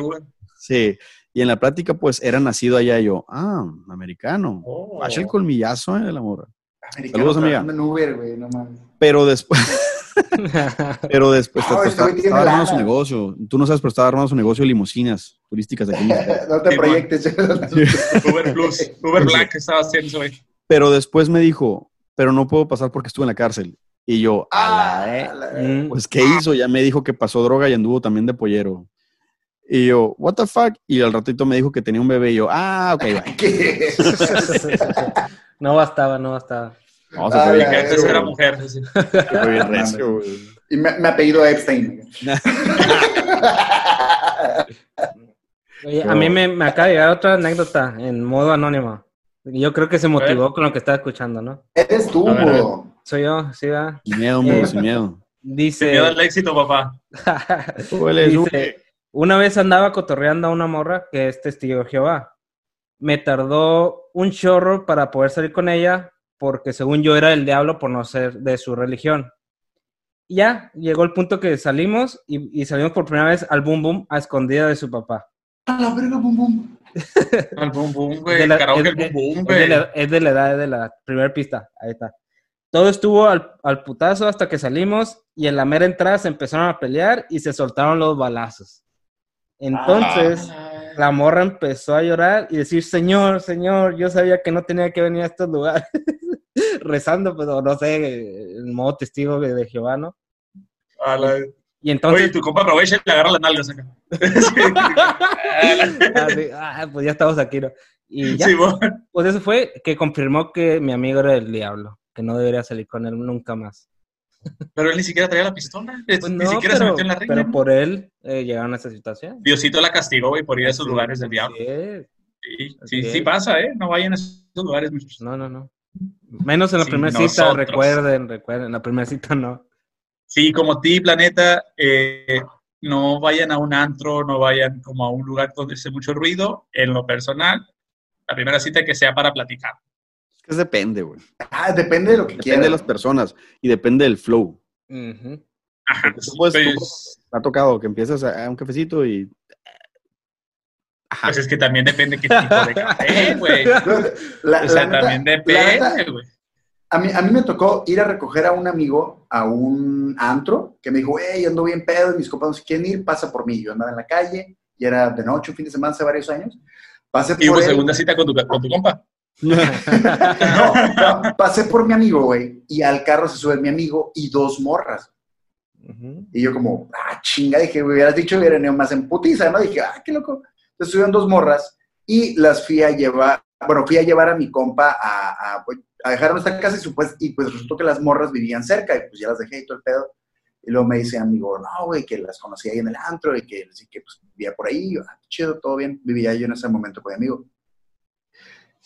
Sí. Y en la plática, pues, era nacido allá yo. Ah, americano. Oh. el colmillazo eh, de la morra. Saludos, amiga. pero después. [laughs] pero después estaba armando su negocio. Tú no sabes, pero estaba armando su negocio de limusinas turísticas de aquí. [laughs] no te proyectes. Uber Plus, Uber Black estaba haciendo eso. Pero después me dijo, pero no puedo pasar porque estuve en la cárcel. Y yo, ah, eh, pues, ¿qué hizo? Ya me dijo que pasó droga y anduvo también de pollero. Y yo, what the fuck? Y al ratito me dijo que tenía un bebé y yo, ah, ok. [laughs] ¿Qué? no bastaba, no bastaba. No, se fue antes era mujer. y me, me apellido Epstein. Oye, a mí me, me, acaba de llegar otra anécdota en modo anónimo. Yo creo que se motivó con lo que estaba escuchando, ¿no? Eres tú, bro. Soy yo, sí, va. Sin miedo, eh, sin miedo. Dice. Sin miedo al éxito, papá. [laughs] dice, una vez andaba cotorreando a una morra que es testigo de Jehová. Me tardó un chorro para poder salir con ella porque según yo era el diablo por no ser de su religión. Y ya, llegó el punto que salimos y, salimos por primera vez al Boom Boom a escondida de su papá. A la verga, Boom Boom. al Boom Boom, [laughs] güey. Es, de la edad de la primera pista. Ahí está. Todo estuvo al, putazo hasta que salimos y en la mera entrada se empezaron a pelear y se soltaron los balazos. Entonces, ah. la morra empezó a llorar y decir, Señor, Señor, yo sabía que no tenía que venir a estos lugares. [laughs] Rezando, pues, no sé, en modo testigo de, Jehová, ¿no? Y entonces... Oye, tu compa aprovecha y le agarra las nalgas acá. [laughs] [laughs] Ah, ah, pues ya estamos aquí, ¿no? Y ya, pues eso fue que confirmó que mi amigo era el diablo que no debería salir con él nunca más. Pero él ni siquiera traía la pistola, [laughs] pues ni siquiera se metió en la reina. Pero por él eh, llegaron a esa situación. Diosito la castigó, güey, por ir a esos lugares del diablo. Sí, sí, sí, pasa, ¿eh? No vayan a esos lugares, muchachos. No, no, no. Menos en la primera cita, recuerden, recuerden, en la primera cita no. Sí, como ti, planeta, eh, no vayan a un antro, no vayan como a un lugar donde hace mucho ruido. En lo personal, la primera cita que sea para platicar. Es depende, güey. Ah, depende de lo que Depende de las personas y depende del flow. Ajá, pues, ha tocado que empiezas a, un cafecito y. Ajá. Pues es que también depende qué tipo de café, [laughs] güey. [laughs] o sea, también depende, güey. A mí, a mí me tocó ir a recoger a un amigo a un antro que me dijo, hey, ando bien pedo y mis se quieren ir, pasa por mí. Yo andaba en la calle y era de noche, un fin de semana hace varios años. Pasé por ¿Y hubo segunda cita con tu, con tu compa? No, pasé por mi amigo, güey, y al carro se sube mi amigo y dos morras. Y yo como, ah, chinga, dije, me hubieras dicho hubiera venido más en putiza, ¿no? Dije, ah, qué loco. Entonces subieron dos morras y las fui a llevar, bueno, fui a llevar a mi compa a, a, dejar nuestra casa y, pues, y pues resultó que las morras vivían cerca y pues ya las dejé y todo el pedo. Y luego me dice amigo, no, güey, que las conocí ahí en el antro y que, que pues, vivía por ahí. ah, chido, todo bien. Vivía yo en ese momento con mi amigo.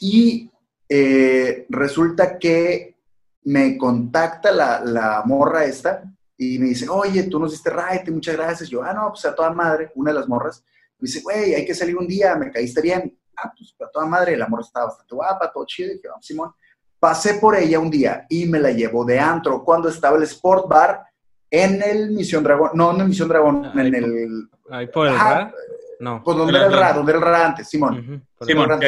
Y eh, resulta que me contacta la, morra esta y me dice, oye, tú nos diste right, muchas gracias. Yo, ah, no, pues a toda madre, una de las morras. Me dice, güey, hay que salir un día, me caíste bien. Ah, pues a toda madre, la morra estaba bastante guapa, todo chido. Y dije, vamos, Simón. Pasé por ella un día y me la llevó de antro cuando estaba el Sport Bar en el Misión Dragón, no, en el Misión Dragón, en el... Ahí por el no. Pues donde era el RA, donde era el RA antes, Simón. Simón,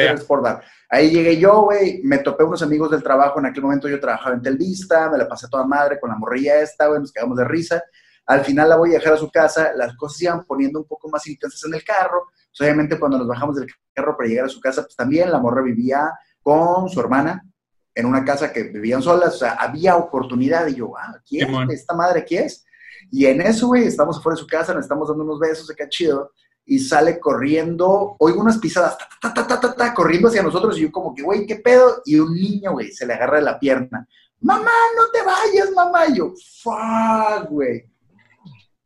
Ahí llegué yo, güey, me topé unos amigos del trabajo, en aquel momento yo trabajaba en Telvista, me la pasé toda madre con la morrilla esta, güey, nos quedamos de risa. Al final la voy a dejar a su casa, las cosas iban poniendo un poco más intensas en el carro. Pues, obviamente cuando nos bajamos del carro para llegar a su casa, pues también la morra vivía con su hermana en una casa que vivían solas, o sea, había oportunidad y yo, ah, ¿quién es? ¿Esta madre quién es? Y en eso, güey, estamos afuera de su casa, nos estamos dando unos besos, acá chido, y sale corriendo, oigo unas pisadas, ta, ta, ta, ta, ta, corriendo hacia nosotros, y yo como que, güey, ¿qué pedo? Y un niño, güey, se le agarra de la pierna. Mamá, no te vayas, mamá. Y yo, fuck, güey.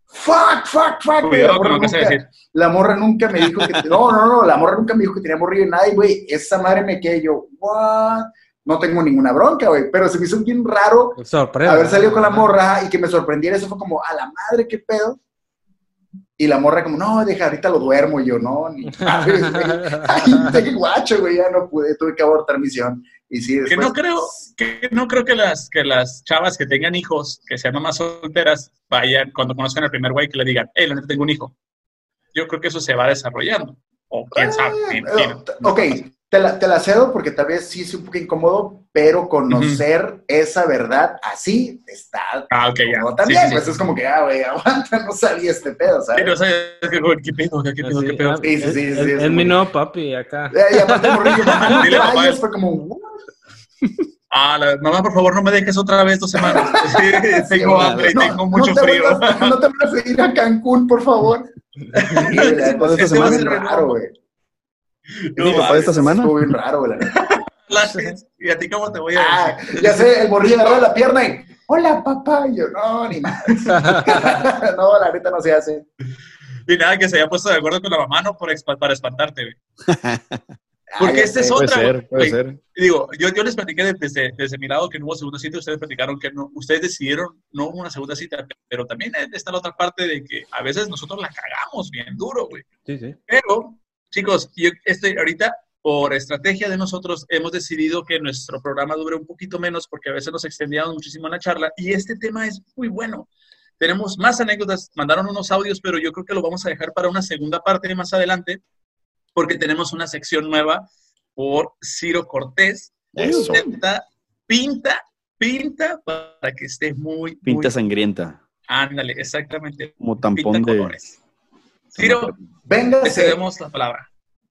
Fuck, fuck, fuck. la, morra nunca, la morra nunca me dijo que... No, no, no, la morra nunca me dijo que tenía morrillo y nada, y güey, esa madre me quedé yo, what? no tengo ninguna bronca, güey, pero se me hizo bien raro haber salido con la morra y que me sorprendiera. Eso fue como, a la madre, qué pedo. Y la morra como, no, deja, ahorita lo duermo. Y yo, no, ni [laughs] Ay, qué guacho, güey, ya no pude, tuve que abortar misión. Y sí, que no creo, que no creo que las, que las chavas que tengan hijos, que sean más solteras, vayan cuando conozcan al primer güey que le digan, hey, la neta tengo un hijo. Yo creo que eso se va desarrollando. O quién sabe. Eh, ok, te la, te la, cedo porque tal vez sí es un poco incómodo, pero conocer esa verdad así está ah, okay, ya. también. pues es como que, ah, güey, [laughs] aguanta, no sabía este pedo, ¿sabes? Pero, ¿sabes? ¿Qué pedo? ¿Qué pedo? ¿Qué pedo? Sí, sí, sí. sí, es, mi nuevo papi acá. Y, y aparte, morrillo, [laughs] mamá, Dile, papá, fue como, Ah, la, mamá, por favor, no me dejes otra vez dos semanas. [laughs] tengo hambre y tengo mucho frío. no te vas a ir a Cancún, por favor. Sí, esta semana raro, güey. ¿Mi papá de esta semana? Estuvo bien raro, güey. [laughs] ¿Y a ti cómo te voy a ah, decir? Ya sé, el morrillo agarró la pierna y, hola, papá. Y yo, no, ni más. [laughs] no, la neta no se hace. Y nada, que se haya puesto de acuerdo con la mamá, no por, para espantarte, güey. [laughs] Porque esta es otra. Puede ser, puede ser. Digo, yo, yo les platiqué desde, desde mi lado que no hubo segunda cita, ustedes platicaron que no, ustedes decidieron no hubo una segunda cita, pero también está la otra parte de que a veces nosotros la cagamos bien duro, güey. Sí, sí. Pero Chicos, yo estoy ahorita por estrategia de nosotros hemos decidido que nuestro programa dure un poquito menos porque a veces nos extendíamos muchísimo en la charla y este tema es muy bueno. Tenemos más anécdotas, mandaron unos audios, pero yo creo que lo vamos a dejar para una segunda parte más adelante porque tenemos una sección nueva por Ciro Cortés. Eso. Pinta, pinta, pinta para que esté muy... Pinta sangrienta. Ándale, exactamente. Como tampón de... Colores. Ciro, venga, cedemos la palabra.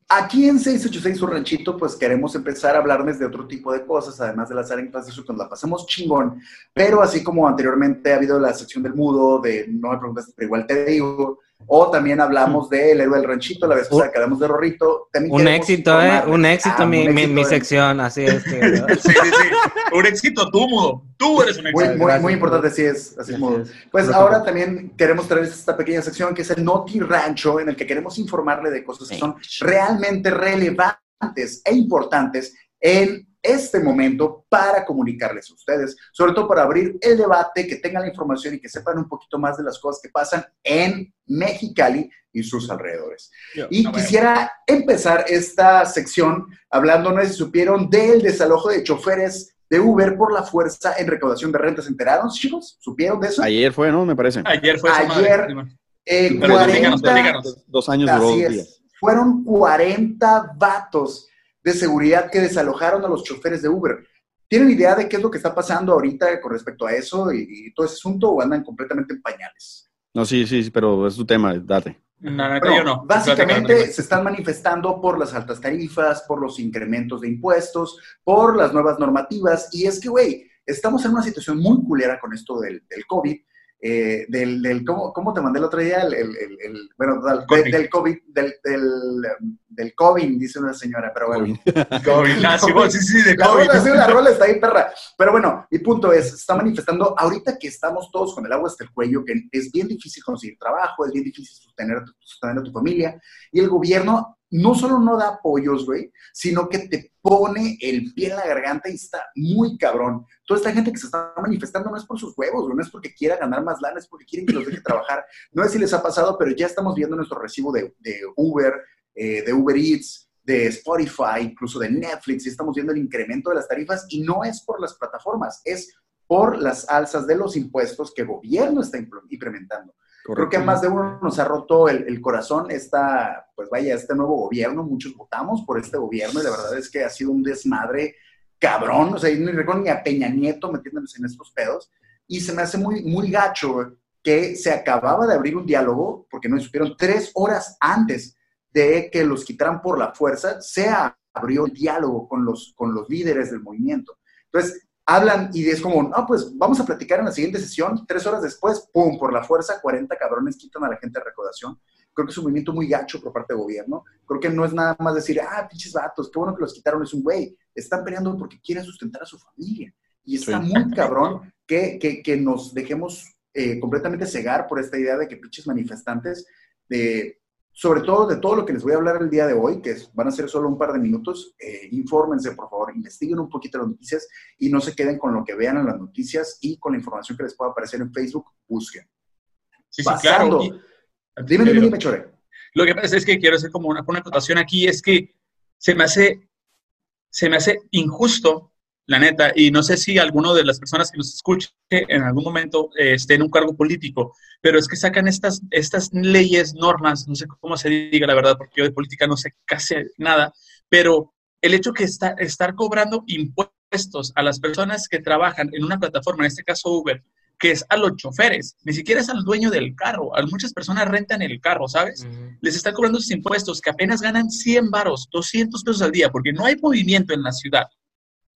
Aquí en 686 su ranchito, pues queremos empezar a hablarles de otro tipo de cosas, además de las anécdotas de nos la pasamos chingón. Pero así como anteriormente ha habido la sección del mudo, de no me preguntas, pero igual te digo, o también hablamos del héroe del ranchito, la vez que hablamos de Rorrito. un éxito, ¿eh? Un éxito, ah, mi, mi, sección, así es. [laughs] sí, sí, sí. Un éxito, tú, Mudo. Tú eres un éxito. Muy, muy, importante, sí es. Así, es, Mudo. Pues ahora también queremos traer esta pequeña sección que es el Noti Rancho, en el que queremos informarle de cosas que son realmente relevantes e importantes en este momento para comunicarles a ustedes, sobre todo para abrir el debate, que tengan la información y que sepan un poquito más de las cosas que pasan en Mexicali y sus alrededores. y quisiera empezar esta sección hablando, no sé si supieron, del desalojo de choferes de Uber por la fuerza en recaudación de rentas. ¿Enteraron, chicos? ¿Supieron de eso? Ayer fue, ¿no? Me parece. Ayer fue. Ayer, eh, 40, dos años duró. Fueron 40 vatos de seguridad que desalojaron a los choferes de Uber. ¿Tienen idea de qué es lo que está pasando ahorita con respecto a eso y, todo ese asunto o andan completamente en pañales? No, sí, sí, pero es tu tema, date. No, yo no. Básicamente se están manifestando por las altas tarifas, por los incrementos de impuestos, por las nuevas normativas. Y es que, güey, estamos en una situación muy culera con esto del, del COVID eh, del, del ¿cómo, ¿cómo, te mandé el otro día? El, el, el bueno, del, COVID. del COVID, del, del, COVID, dice una señora, pero bueno. COVID, [laughs] ah, sí, sí, sí, de COVID. La, la rola está ahí, perra. Pero bueno, mi punto es, se está manifestando ahorita que estamos todos con el agua hasta el cuello, que es bien difícil conseguir trabajo, es bien difícil sostener, sostener a tu familia, y el gobierno no solo no da apoyos, güey, sino que te pone el pie en la garganta y está muy cabrón. Toda esta gente que se está manifestando no es por sus huevos, no es porque quiera ganar más lana, es porque quieren que los deje trabajar. No sé si les ha pasado, pero ya estamos viendo nuestro recibo de, Uber, eh, de Uber Eats, de Spotify, incluso de Netflix, y estamos viendo el incremento de las tarifas y no es por las plataformas, es por las alzas de los impuestos que el gobierno está implementando. Creo que a más de uno nos ha roto el, corazón esta, pues vaya, este nuevo gobierno. Muchos votamos por este gobierno y la verdad es que ha sido un desmadre cabrón. O sea, no recuerdo ni a Peña Nieto metiéndonos en estos pedos. Y se me hace muy, muy gacho que se acababa de abrir un diálogo, porque no supieron, tres horas antes de que los quitaran por la fuerza, se abrió el diálogo con los, con los líderes del movimiento. Entonces, hablan y es como, no, pues vamos a platicar en la siguiente sesión, tres horas después, pum, por la fuerza, 40 cabrones quitan a la gente de recaudación. Creo que es un movimiento muy gacho por parte del gobierno. Creo que no es nada más decir, ah, pinches vatos, qué bueno que los quitaron. Es un güey, están peleando porque quieren sustentar a su familia. Y está muy cabrón que, que, que nos dejemos eh, completamente cegar por esta idea de que pinches manifestantes, de, sobre todo de todo lo que les voy a hablar el día de hoy, que van a ser solo un par de minutos, eh, infórmense, por favor, investiguen un poquito las noticias y no se queden con lo que vean en las noticias y con la información que les pueda aparecer en Facebook, busquen. Sí, sí, claro. Dime, dime, dime, Chore. Lo que pasa es que quiero hacer como una, una acotación aquí, es que se me hace, se me hace injusto, la neta, y no sé si alguno de las personas que nos escuche en algún momento eh, esté en un cargo político, pero es que sacan estas, estas leyes, normas, no sé cómo se diga la verdad, porque yo de política no sé casi nada, pero el hecho que está, estar cobrando impuestos a las personas que trabajan en una plataforma, en este caso Uber, que es a los choferes, ni siquiera es al dueño del carro. A muchas personas rentan el carro, ¿sabes? Les están cobrando sus impuestos que apenas ganan 100 varos, 200 pesos al día, porque no hay movimiento en la ciudad.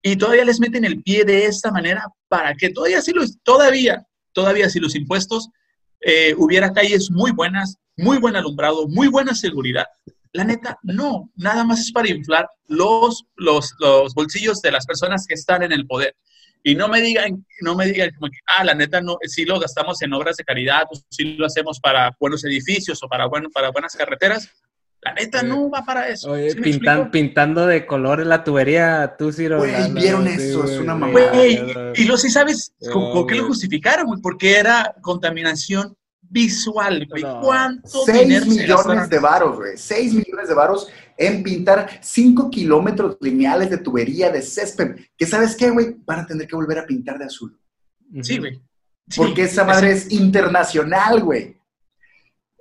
Y todavía les meten el pie de esta manera para que todavía si los, todavía, todavía si los impuestos eh, hubiera calles muy buenas, muy buen alumbrado, muy buena seguridad. La neta, no, nada más es para inflar los, los, los bolsillos de las personas que están en el poder. Y no me digan, no me digan como que, ah, la neta, no, si lo gastamos en obras de caridad, o si lo hacemos para buenos edificios o para, bueno, para buenas carreteras. La neta no va para eso. Oye, pintando de color la tubería, tú, Ciro. Güey, vieron eso, es una mamá. y lo sí sabes, ¿con, qué lo justificaron? Porque era contaminación visual, güey. ¿Cuánto 6 millones de varos, güey. 6 millones de varos en pintar 5 kilómetros lineales de tubería de césped. Que sabes qué, güey, van a tener que volver a pintar de azul. Sí, güey. Porque esa madre es internacional, güey.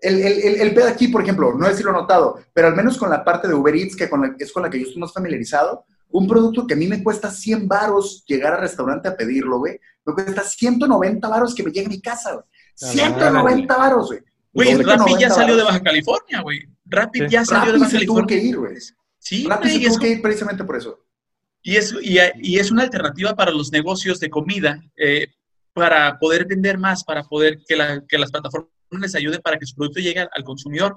El, el, el, pedo aquí, por ejemplo, no sé si lo he notado, pero al menos con la parte de Uber Eats, que es con la que yo estoy más familiarizado, un producto que a mí me cuesta 100 varos llegar al restaurante a pedirlo, güey, me cuesta 190 varos que me llegue a mi casa, güey. 190 varos, güey. Güey, Rappi ya salió de Baja California, güey. Rappi ya salió de Baja se tuvo que ir, güey. Sí, Rappi se tuvo que ir precisamente por eso. Y es, y, y, es una alternativa para los negocios de comida, eh, para poder vender más, para poder que, la, que las plataformas les ayuden para que su producto llegue al, consumidor.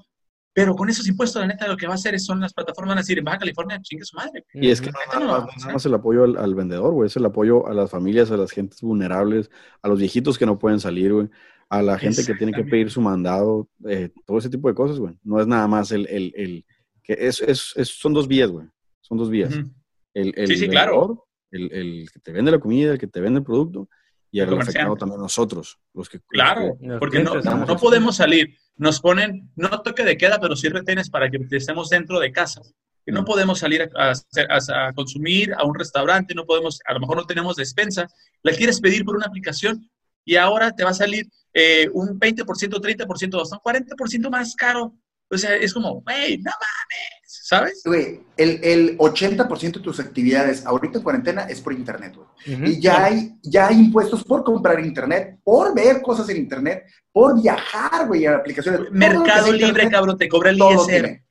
Pero con esos impuestos, la neta, lo que va a hacer es, son las plataformas van a decir, en Baja California, chingue su madre. Y es que no, no, no, es el apoyo al, vendedor, güey, es el apoyo a las familias, a las gentes vulnerables, a los viejitos que no pueden salir, güey a la gente que tiene que pedir su mandado, eh, todo ese tipo de cosas, güey. No es nada más el, el, el que es, es, es, son dos vías, güey. Son dos vías. El, el, sí, sí, claro. el, el, que te vende la comida, el que te vende el producto, y el, afectado también nosotros, los que... Claro, porque no, no, podemos salir. Nos ponen, no toque de queda, pero sí retenes para que estemos dentro de casa. Que no podemos salir a, a, a, consumir a un restaurante, no podemos, a lo mejor no tenemos despensa. La quieres pedir por una aplicación y ahora te va a salir eh, un 20%, 30%, hasta un 40% más caro. O sea, es como, güey, no mames, ¿sabes? Güey, el, el 80% de tus actividades ahorita en cuarentena es por internet, güey. y ya, hay, ya hay impuestos por comprar internet, por ver cosas en internet, por viajar, güey, a aplicaciones. Mercado Libre, cabrón, te cobra el ISR.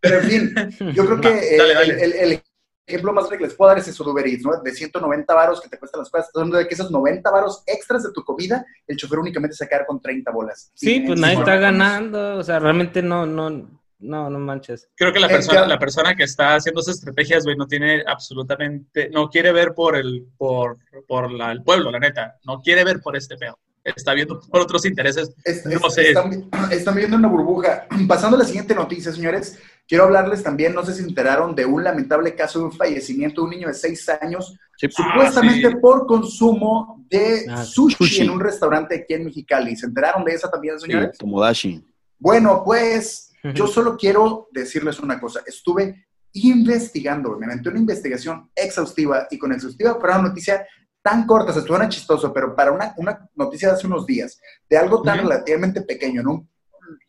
Pero en fin, [laughs] yo creo que El, el, ejemplo más que les puedo dar es eso de Uber Eats, ¿no? De 190 varos que te cuestan las cosas, donde de que esos 90 varos extras de tu comida, el chofer únicamente se queda con 30 bolas. Sí, pues nadie está ganando, o sea, realmente no, no, no, no manches. Creo que la persona, la persona que está haciendo esas estrategias, güey, no tiene absolutamente, no quiere ver por el, por, por la, el pueblo, la neta, no quiere ver por este pedo está viendo por otros intereses. no sé. Están, [clears throat] están, viendo una burbuja. [clears throat] Pasando a la siguiente noticia, señores, quiero hablarles también, no sé si se enteraron de un lamentable caso de un fallecimiento de un niño de seis años, supuestamente ah, por consumo de ah, sushi, en un restaurante aquí en Mexicali. ¿Se enteraron de esa también, señores? Sí, Dashi. Bueno, pues yo [laughs] solo quiero decirles una cosa. Estuve investigando, me metí una investigación exhaustiva y con exhaustiva para una noticia tan corta, se suena chistoso, pero para una, una, noticia de hace unos días, de algo tan relativamente pequeño, en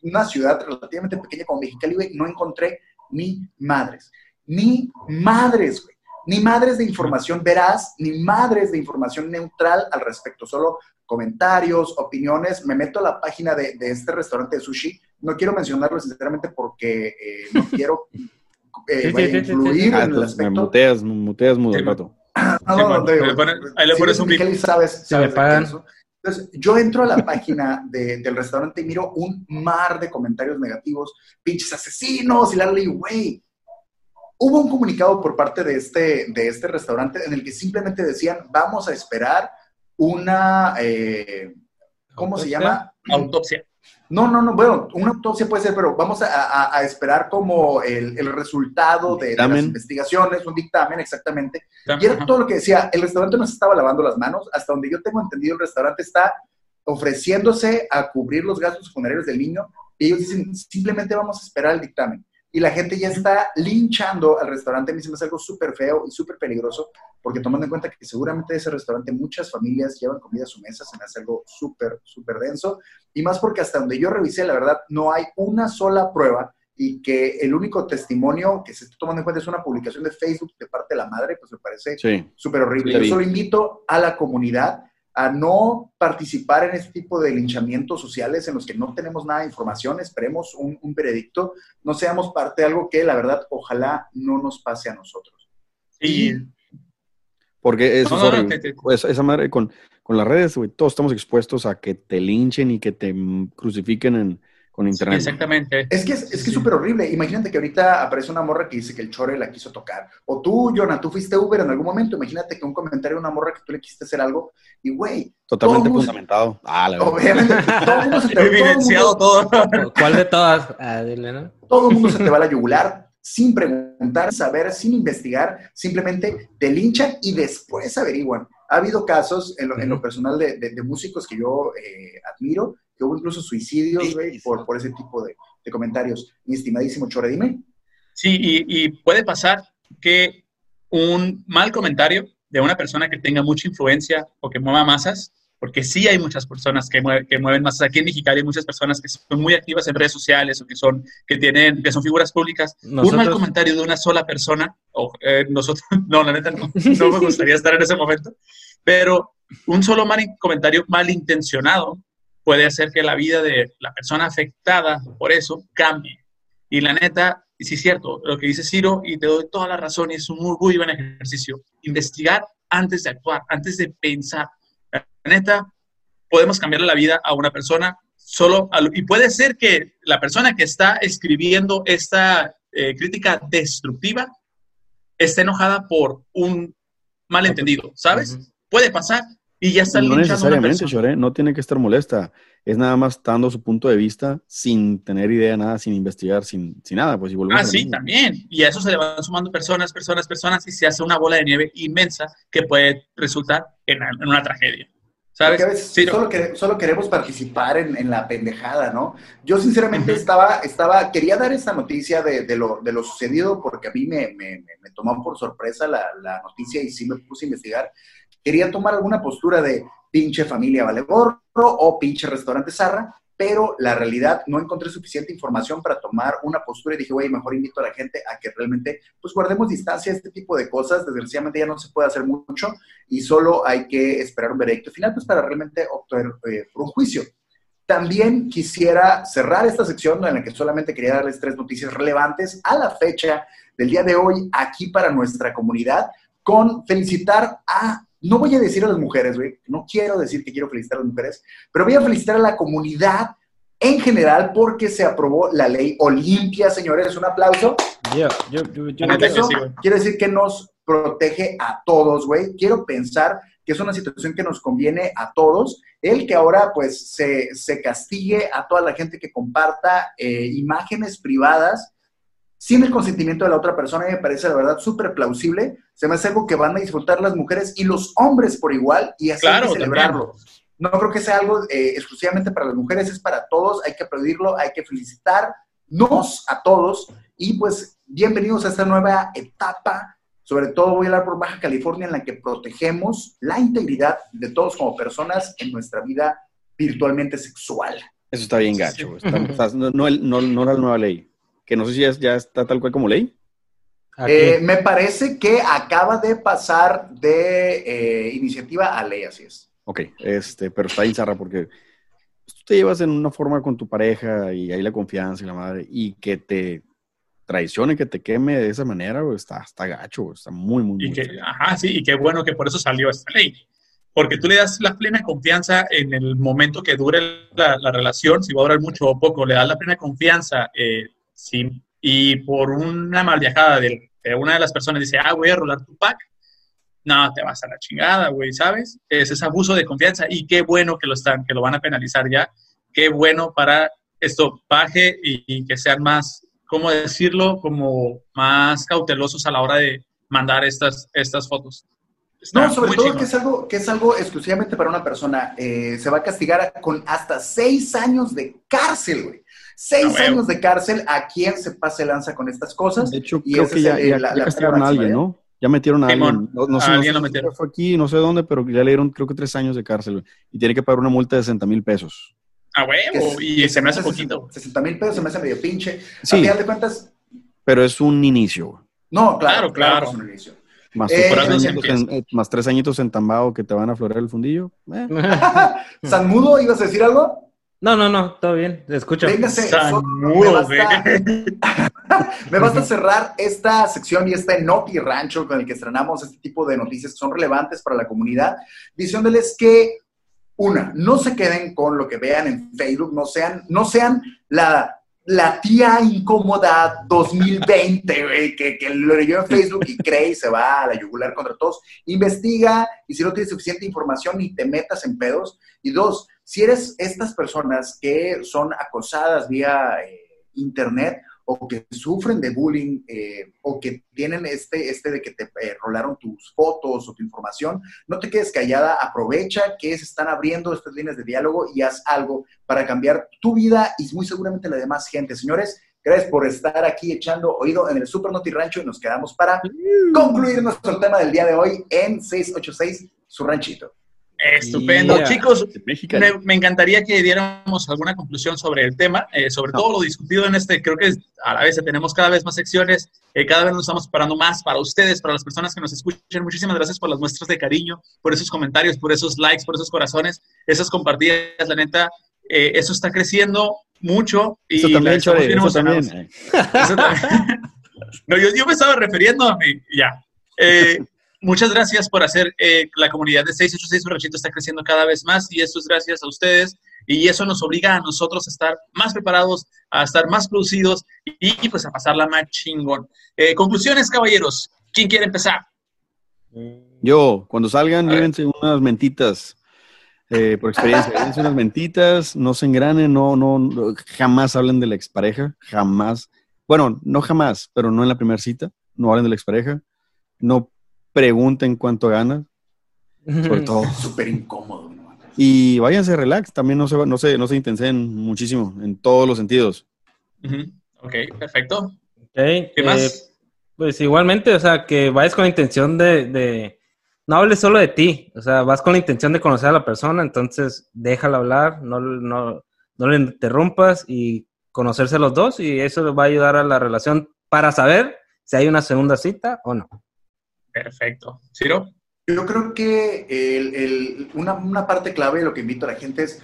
una ciudad relativamente pequeña como Mexicali, no encontré ni madres, ni madres, güey, ni madres de información veraz, ni madres de información neutral al respecto, solo comentarios, opiniones. Me meto a la página de, de este restaurante de sushi, no quiero mencionarlo sinceramente porque eh, no quiero [laughs] eh, influir en el aspecto. Me muteas, muteas [laughs] mudo, no, no, no, ahí le pones un Kelly sabes, sabes me pagan. Entonces, yo entro a la página de, del restaurante y miro un mar de comentarios negativos, pinches asesinos, y la ley, güey. Hubo un comunicado por parte de este, de este restaurante en el que simplemente decían, vamos a esperar una, eh, ¿cómo se llama? Autopsia. No, no, no, bueno, una autopsia puede ser, pero vamos a, esperar como el, resultado de, las investigaciones, un dictamen exactamente. Y era todo lo que decía, el restaurante no se estaba lavando las manos, hasta donde yo tengo entendido, el restaurante está ofreciéndose a cubrir los gastos funerarios del niño, y ellos dicen, simplemente vamos a esperar el dictamen y la gente ya está linchando al restaurante. A mí se me hace algo súper feo y súper peligroso, porque tomando en cuenta que seguramente de ese restaurante muchas familias llevan comida a su mesa, se me hace algo súper, súper denso. Y más porque hasta donde yo revisé, la verdad, no hay una sola prueba y que el único testimonio que se está tomando en cuenta es una publicación de Facebook de parte de la madre, pues me parece súper horrible. Yo solo invito a la comunidad a no participar en este tipo de linchamientos sociales en los que no tenemos nada de información, esperemos un, veredicto, no seamos parte de algo que la verdad ojalá no nos pase a nosotros. Sí. Porque eso pues, esa madre con, con las redes, todos estamos expuestos a que te linchen y que te crucifiquen en, con internet. exactamente. Es que es que es súper horrible. Imagínate que ahorita aparece una morra que dice que el chore la quiso tocar. O tú, Jonah, tú fuiste Uber en algún momento. Imagínate que un comentario de una morra que tú le quisiste hacer algo y, güey. Totalmente fundamentado. Ah, la Obviamente, [laughs] todo el mundo se te va evidenciado todo. [laughs] ¿Cuál de todas? Ah, dile, ¿no? Todo el mundo se te va a la [laughs] yugular sin preguntar, saber, sin investigar. Simplemente te linchan y después averiguan. Ha habido casos en lo, personal de, de, músicos que yo eh, admiro que hubo incluso suicidios, güey, por, por, ese tipo de, de, comentarios. Mi estimadísimo Chore, dime. Sí, y, y, puede pasar que un mal comentario de una persona que tenga mucha influencia o que mueva masas, porque sí hay muchas personas que, que mueven masas. Aquí en Mexicali hay muchas personas que son muy activas en redes sociales o que son, que tienen, que son figuras públicas. Un mal comentario de una sola persona, o eh, nosotros, [laughs] no, la neta no, no me [laughs] gustaría estar en ese momento, pero un solo mal comentario malintencionado puede hacer que la vida de la persona afectada por eso cambie. Y la neta, sí es cierto, lo que dice Ciro, y te doy toda la razón, y es un muy, muy buen ejercicio. Investigar antes de actuar, antes de pensar. La neta, podemos cambiar la vida a una persona solo, y puede ser que la persona que está escribiendo esta eh, crítica destructiva esté enojada por un malentendido, ¿sabes? Puede pasar, y ya está No necesariamente, Chore, no tiene que estar molesta. Es nada más dando su punto de vista sin tener idea, nada, sin investigar, sin, sin nada. Pues, y ah, sí, también. Y a eso se le van sumando personas, personas, personas, y se hace una bola de nieve inmensa que puede resultar en, una tragedia. ¿Sabes? a veces solo, solo, queremos participar en, en, la pendejada, ¿no? Yo sinceramente estaba, estaba, quería dar esta noticia de, de, lo, de lo sucedido porque a mí me, me, me tomó por sorpresa la, la, noticia y sí me puse a investigar quería tomar alguna postura de pinche familia vale gorro o pinche restaurante zarra, pero la realidad no encontré suficiente información para tomar una postura y dije, güey, mejor invito a la gente a que realmente pues guardemos distancia a este tipo de cosas, desgraciadamente ya no se puede hacer mucho y solo hay que esperar un veredicto final pues para realmente obtener eh, un juicio. También quisiera cerrar esta sección en la que solamente quería darles tres noticias relevantes a la fecha del día de hoy aquí para nuestra comunidad con felicitar a no voy a decir a las mujeres, güey, no quiero decir que quiero felicitar a las mujeres, pero voy a felicitar a la comunidad en general porque se aprobó la ley Olimpia, señores. Un aplauso. yo, yo, quiere decir que nos protege a todos, güey. Quiero pensar que es una situación que nos conviene a todos, el que ahora pues se, castigue a toda la gente que comparta eh, imágenes privadas sin el consentimiento de la otra persona, me parece la verdad súper plausible. Se me hace algo que van a disfrutar las mujeres y los hombres por igual y así celebrarlo. No creo que sea algo eh, exclusivamente para las mujeres, es para todos, hay que aplaudirlo, hay que felicitarnos a todos y pues bienvenidos a esta nueva etapa. Sobre todo voy a hablar por Baja California en la que protegemos la integridad de todos como personas en nuestra vida virtualmente sexual. Eso está bien gacho. no, no, no, no la nueva ley que no sé si ya, está tal cual como ley. Eh, me parece que acaba de pasar de eh, iniciativa a ley, así es. Ok, este, pero está Sarra, porque tú te llevas en una forma con tu pareja y hay la confianza y la madre, y que te traicione, que te queme de esa manera, güey, está, está gacho, está muy, muy, y que, Ajá, sí, y qué bueno que por eso salió esta ley. Porque tú le das la plena confianza en el momento que dure la, la relación, si va a durar mucho o poco, le das la plena confianza, eh, sí, y por una mal viajada de, de, una de las personas dice, ah, voy a rolar tu pack, no, te vas a la chingada, güey, ¿sabes? Es ese abuso de confianza y qué bueno que lo están, que lo van a penalizar ya, qué bueno para esto baje y, que sean más, ¿cómo decirlo? Como más cautelosos a la hora de mandar estas, estas fotos. no, sobre todo que es, algo, que es algo exclusivamente para una persona. Eh, se va a castigar con hasta seis años de cárcel, güey. Seis años de cárcel a quien se pase lanza con estas cosas. De hecho, creo que ya, ya, la, castigaron a alguien, ¿no? Ya metieron a alguien. No, sé, alguien lo metieron. Fue aquí, no sé dónde, pero ya le dieron creo que tres años de cárcel. Y tiene que pagar una multa de 60 mil pesos. Ah, huevo, y se me hace poquito. 60 mil pesos se me hace medio pinche. Sí. A final de cuentas. Pero es un inicio. No, claro, claro. Es un inicio. Más, eh, tres añitos en, eh, más tres añitos en Tambao que te van a florear el fundillo. Eh. [laughs] [laughs] ¿San Mudo, ibas a decir algo? No, no, no, todo bien, escucho. Véngase, me, basta, [laughs] me basta cerrar esta sección y este Noti Rancho con el que estrenamos este tipo de noticias que son relevantes para la comunidad, diciéndoles que una, no se queden con lo que vean en Facebook, no sean, no sean la, la tía incómoda 2020, que, que lo leyó en Facebook y [laughs] cree y se va a la yugular contra todos. Investiga y si no tienes suficiente información, ni te metas en pedos. Y dos, si eres estas personas que son acosadas vía eh, internet, o que sufren de bullying eh, o que tienen este, este de que te eh, rolaron tus fotos o tu información, no te quedes callada, aprovecha que se están abriendo estas líneas de diálogo y haz algo para cambiar tu vida y muy seguramente la de más gente. Señores, gracias por estar aquí echando oído en el Super Noti Rancho y nos quedamos para concluir nuestro tema del día de hoy en 686, su ranchito. Estupendo. Chicos, me, encantaría que diéramos alguna conclusión sobre el tema, eh, sobre todo lo discutido en este. Creo que a la vez tenemos cada vez más secciones, eh, cada vez nos estamos preparando más para ustedes, para las personas que nos escuchan. Muchísimas gracias por las muestras de cariño, por esos comentarios, por esos likes, por esos corazones, esas compartidas. La neta, eh, eso está creciendo mucho. Y eso también, eso también. [laughs] no, yo, yo, me estaba refiriendo a mí, ya muchas gracias por hacer eh, la comunidad de 686 Borrachito está creciendo cada vez más y eso es gracias a ustedes y eso nos obliga a nosotros a estar más preparados, a estar más producidos y, pues a pasarla más chingón. Eh, conclusiones, caballeros. ¿Quién quiere empezar? Yo, cuando salgan, llévense unas mentitas. Eh, por experiencia, [laughs] llévense unas mentitas, no se engranen, no, no, jamás hablen de la expareja, jamás. Bueno, no jamás, pero no en la primera cita, no hablen de la expareja, no pregunten cuánto ganas. Sobre todo. Súper incómodo. Y váyanse relax, también no se, no, se, no se intensen muchísimo, en todos los sentidos. Ok, perfecto. ¿Qué más? Eh, pues igualmente, o sea, que vayas con la intención de, de, no hables solo de ti, o sea, vas con la intención de conocer a la persona, entonces déjala hablar, no, no, no le interrumpas y conocerse los dos y eso va a ayudar a la relación para saber si hay una segunda cita o no. Perfecto. ¿Ciro? Yo creo que una, parte clave de lo que invito a la gente es,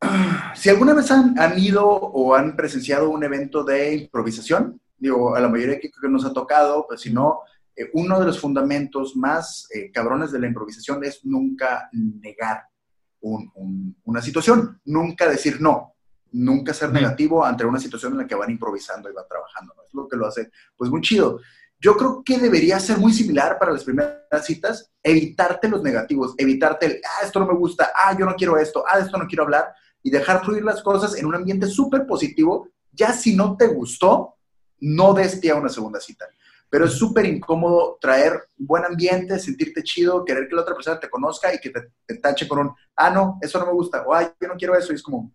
[clears throat] si alguna vez han, ido o han presenciado un evento de improvisación, digo, a la mayoría que, que nos ha tocado, pues si no, eh, uno de los fundamentos más eh, cabrones de la improvisación es nunca negar una situación, nunca decir no, nunca ser negativo ante una situación en la que van improvisando y van trabajando. Es lo que lo hace, pues muy chido. Yo creo que debería ser muy similar para las primeras citas, evitarte los negativos, evitarte el, ah, esto no me gusta, ah, yo no quiero esto, ah, esto no quiero hablar, y dejar fluir las cosas en un ambiente súper positivo. Ya si no te gustó, no des pie una segunda cita. Pero es súper incómodo traer buen ambiente, sentirte chido, querer que la otra persona te conozca y que te, te tache con un, ah, no, eso no me gusta, o ay, yo no quiero eso, y es como,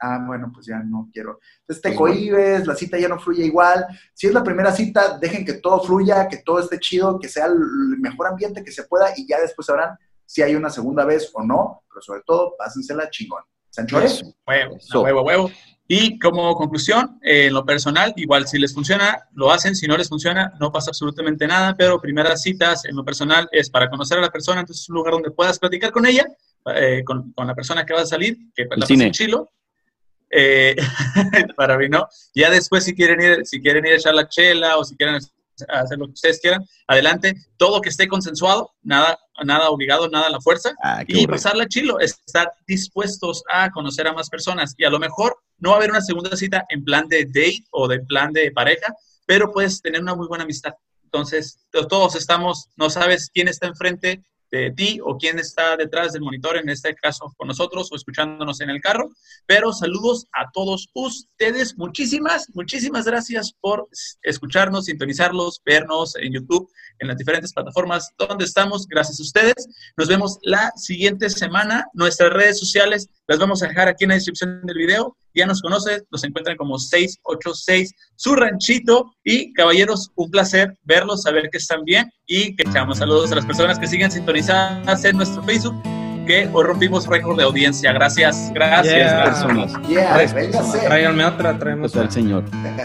ah, bueno, pues ya no quiero. Entonces te pues cohibes, la cita ya no fluye igual. Si es la primera cita, dejen que todo fluya, que todo esté chido, que sea el mejor ambiente que se pueda y ya después sabrán si hay una segunda vez o no, pero sobre todo, pásensela chingón. ¿Sanchores? Huevo, huevo, huevo. Y como conclusión, eh, en lo personal, igual si les funciona, lo hacen, si no les funciona, no pasa absolutamente nada, pero primeras citas en lo personal es para conocer a la persona, entonces es un lugar donde puedas platicar con ella, eh, con, la persona que va a salir, que la chilo, eh, [laughs] para mí no. Ya después si quieren ir, si quieren ir a echar la chela o si quieren hacer lo que ustedes quieran, adelante. Todo que esté consensuado, nada, nada obligado, nada a la fuerza. Ah, y pasarla chilo, estar dispuestos a conocer a más personas. Y a lo mejor no va a haber una segunda cita en plan de date o de plan de pareja, pero puedes tener una muy buena amistad. Entonces, todos estamos, no sabes quién está enfrente, de ti o quién está detrás del monitor, en este caso con nosotros o escuchándonos en el carro. Pero saludos a todos ustedes. Muchísimas, muchísimas gracias por escucharnos, sintonizarlos, vernos en YouTube, en las diferentes plataformas donde estamos. Gracias a ustedes. Nos vemos la siguiente semana. Nuestras redes sociales las vamos a dejar aquí en la descripción del video. Ya nos conocen, nos encuentran como 686 su ranchito. Y caballeros, un placer verlos, saber que están bien y que echamos saludos a las personas que siguen sintonizadas en nuestro Facebook que hoy rompimos récord de audiencia. Gracias, gracias. personas. Yeah, Tráiganme otra, traemos al señor. [laughs]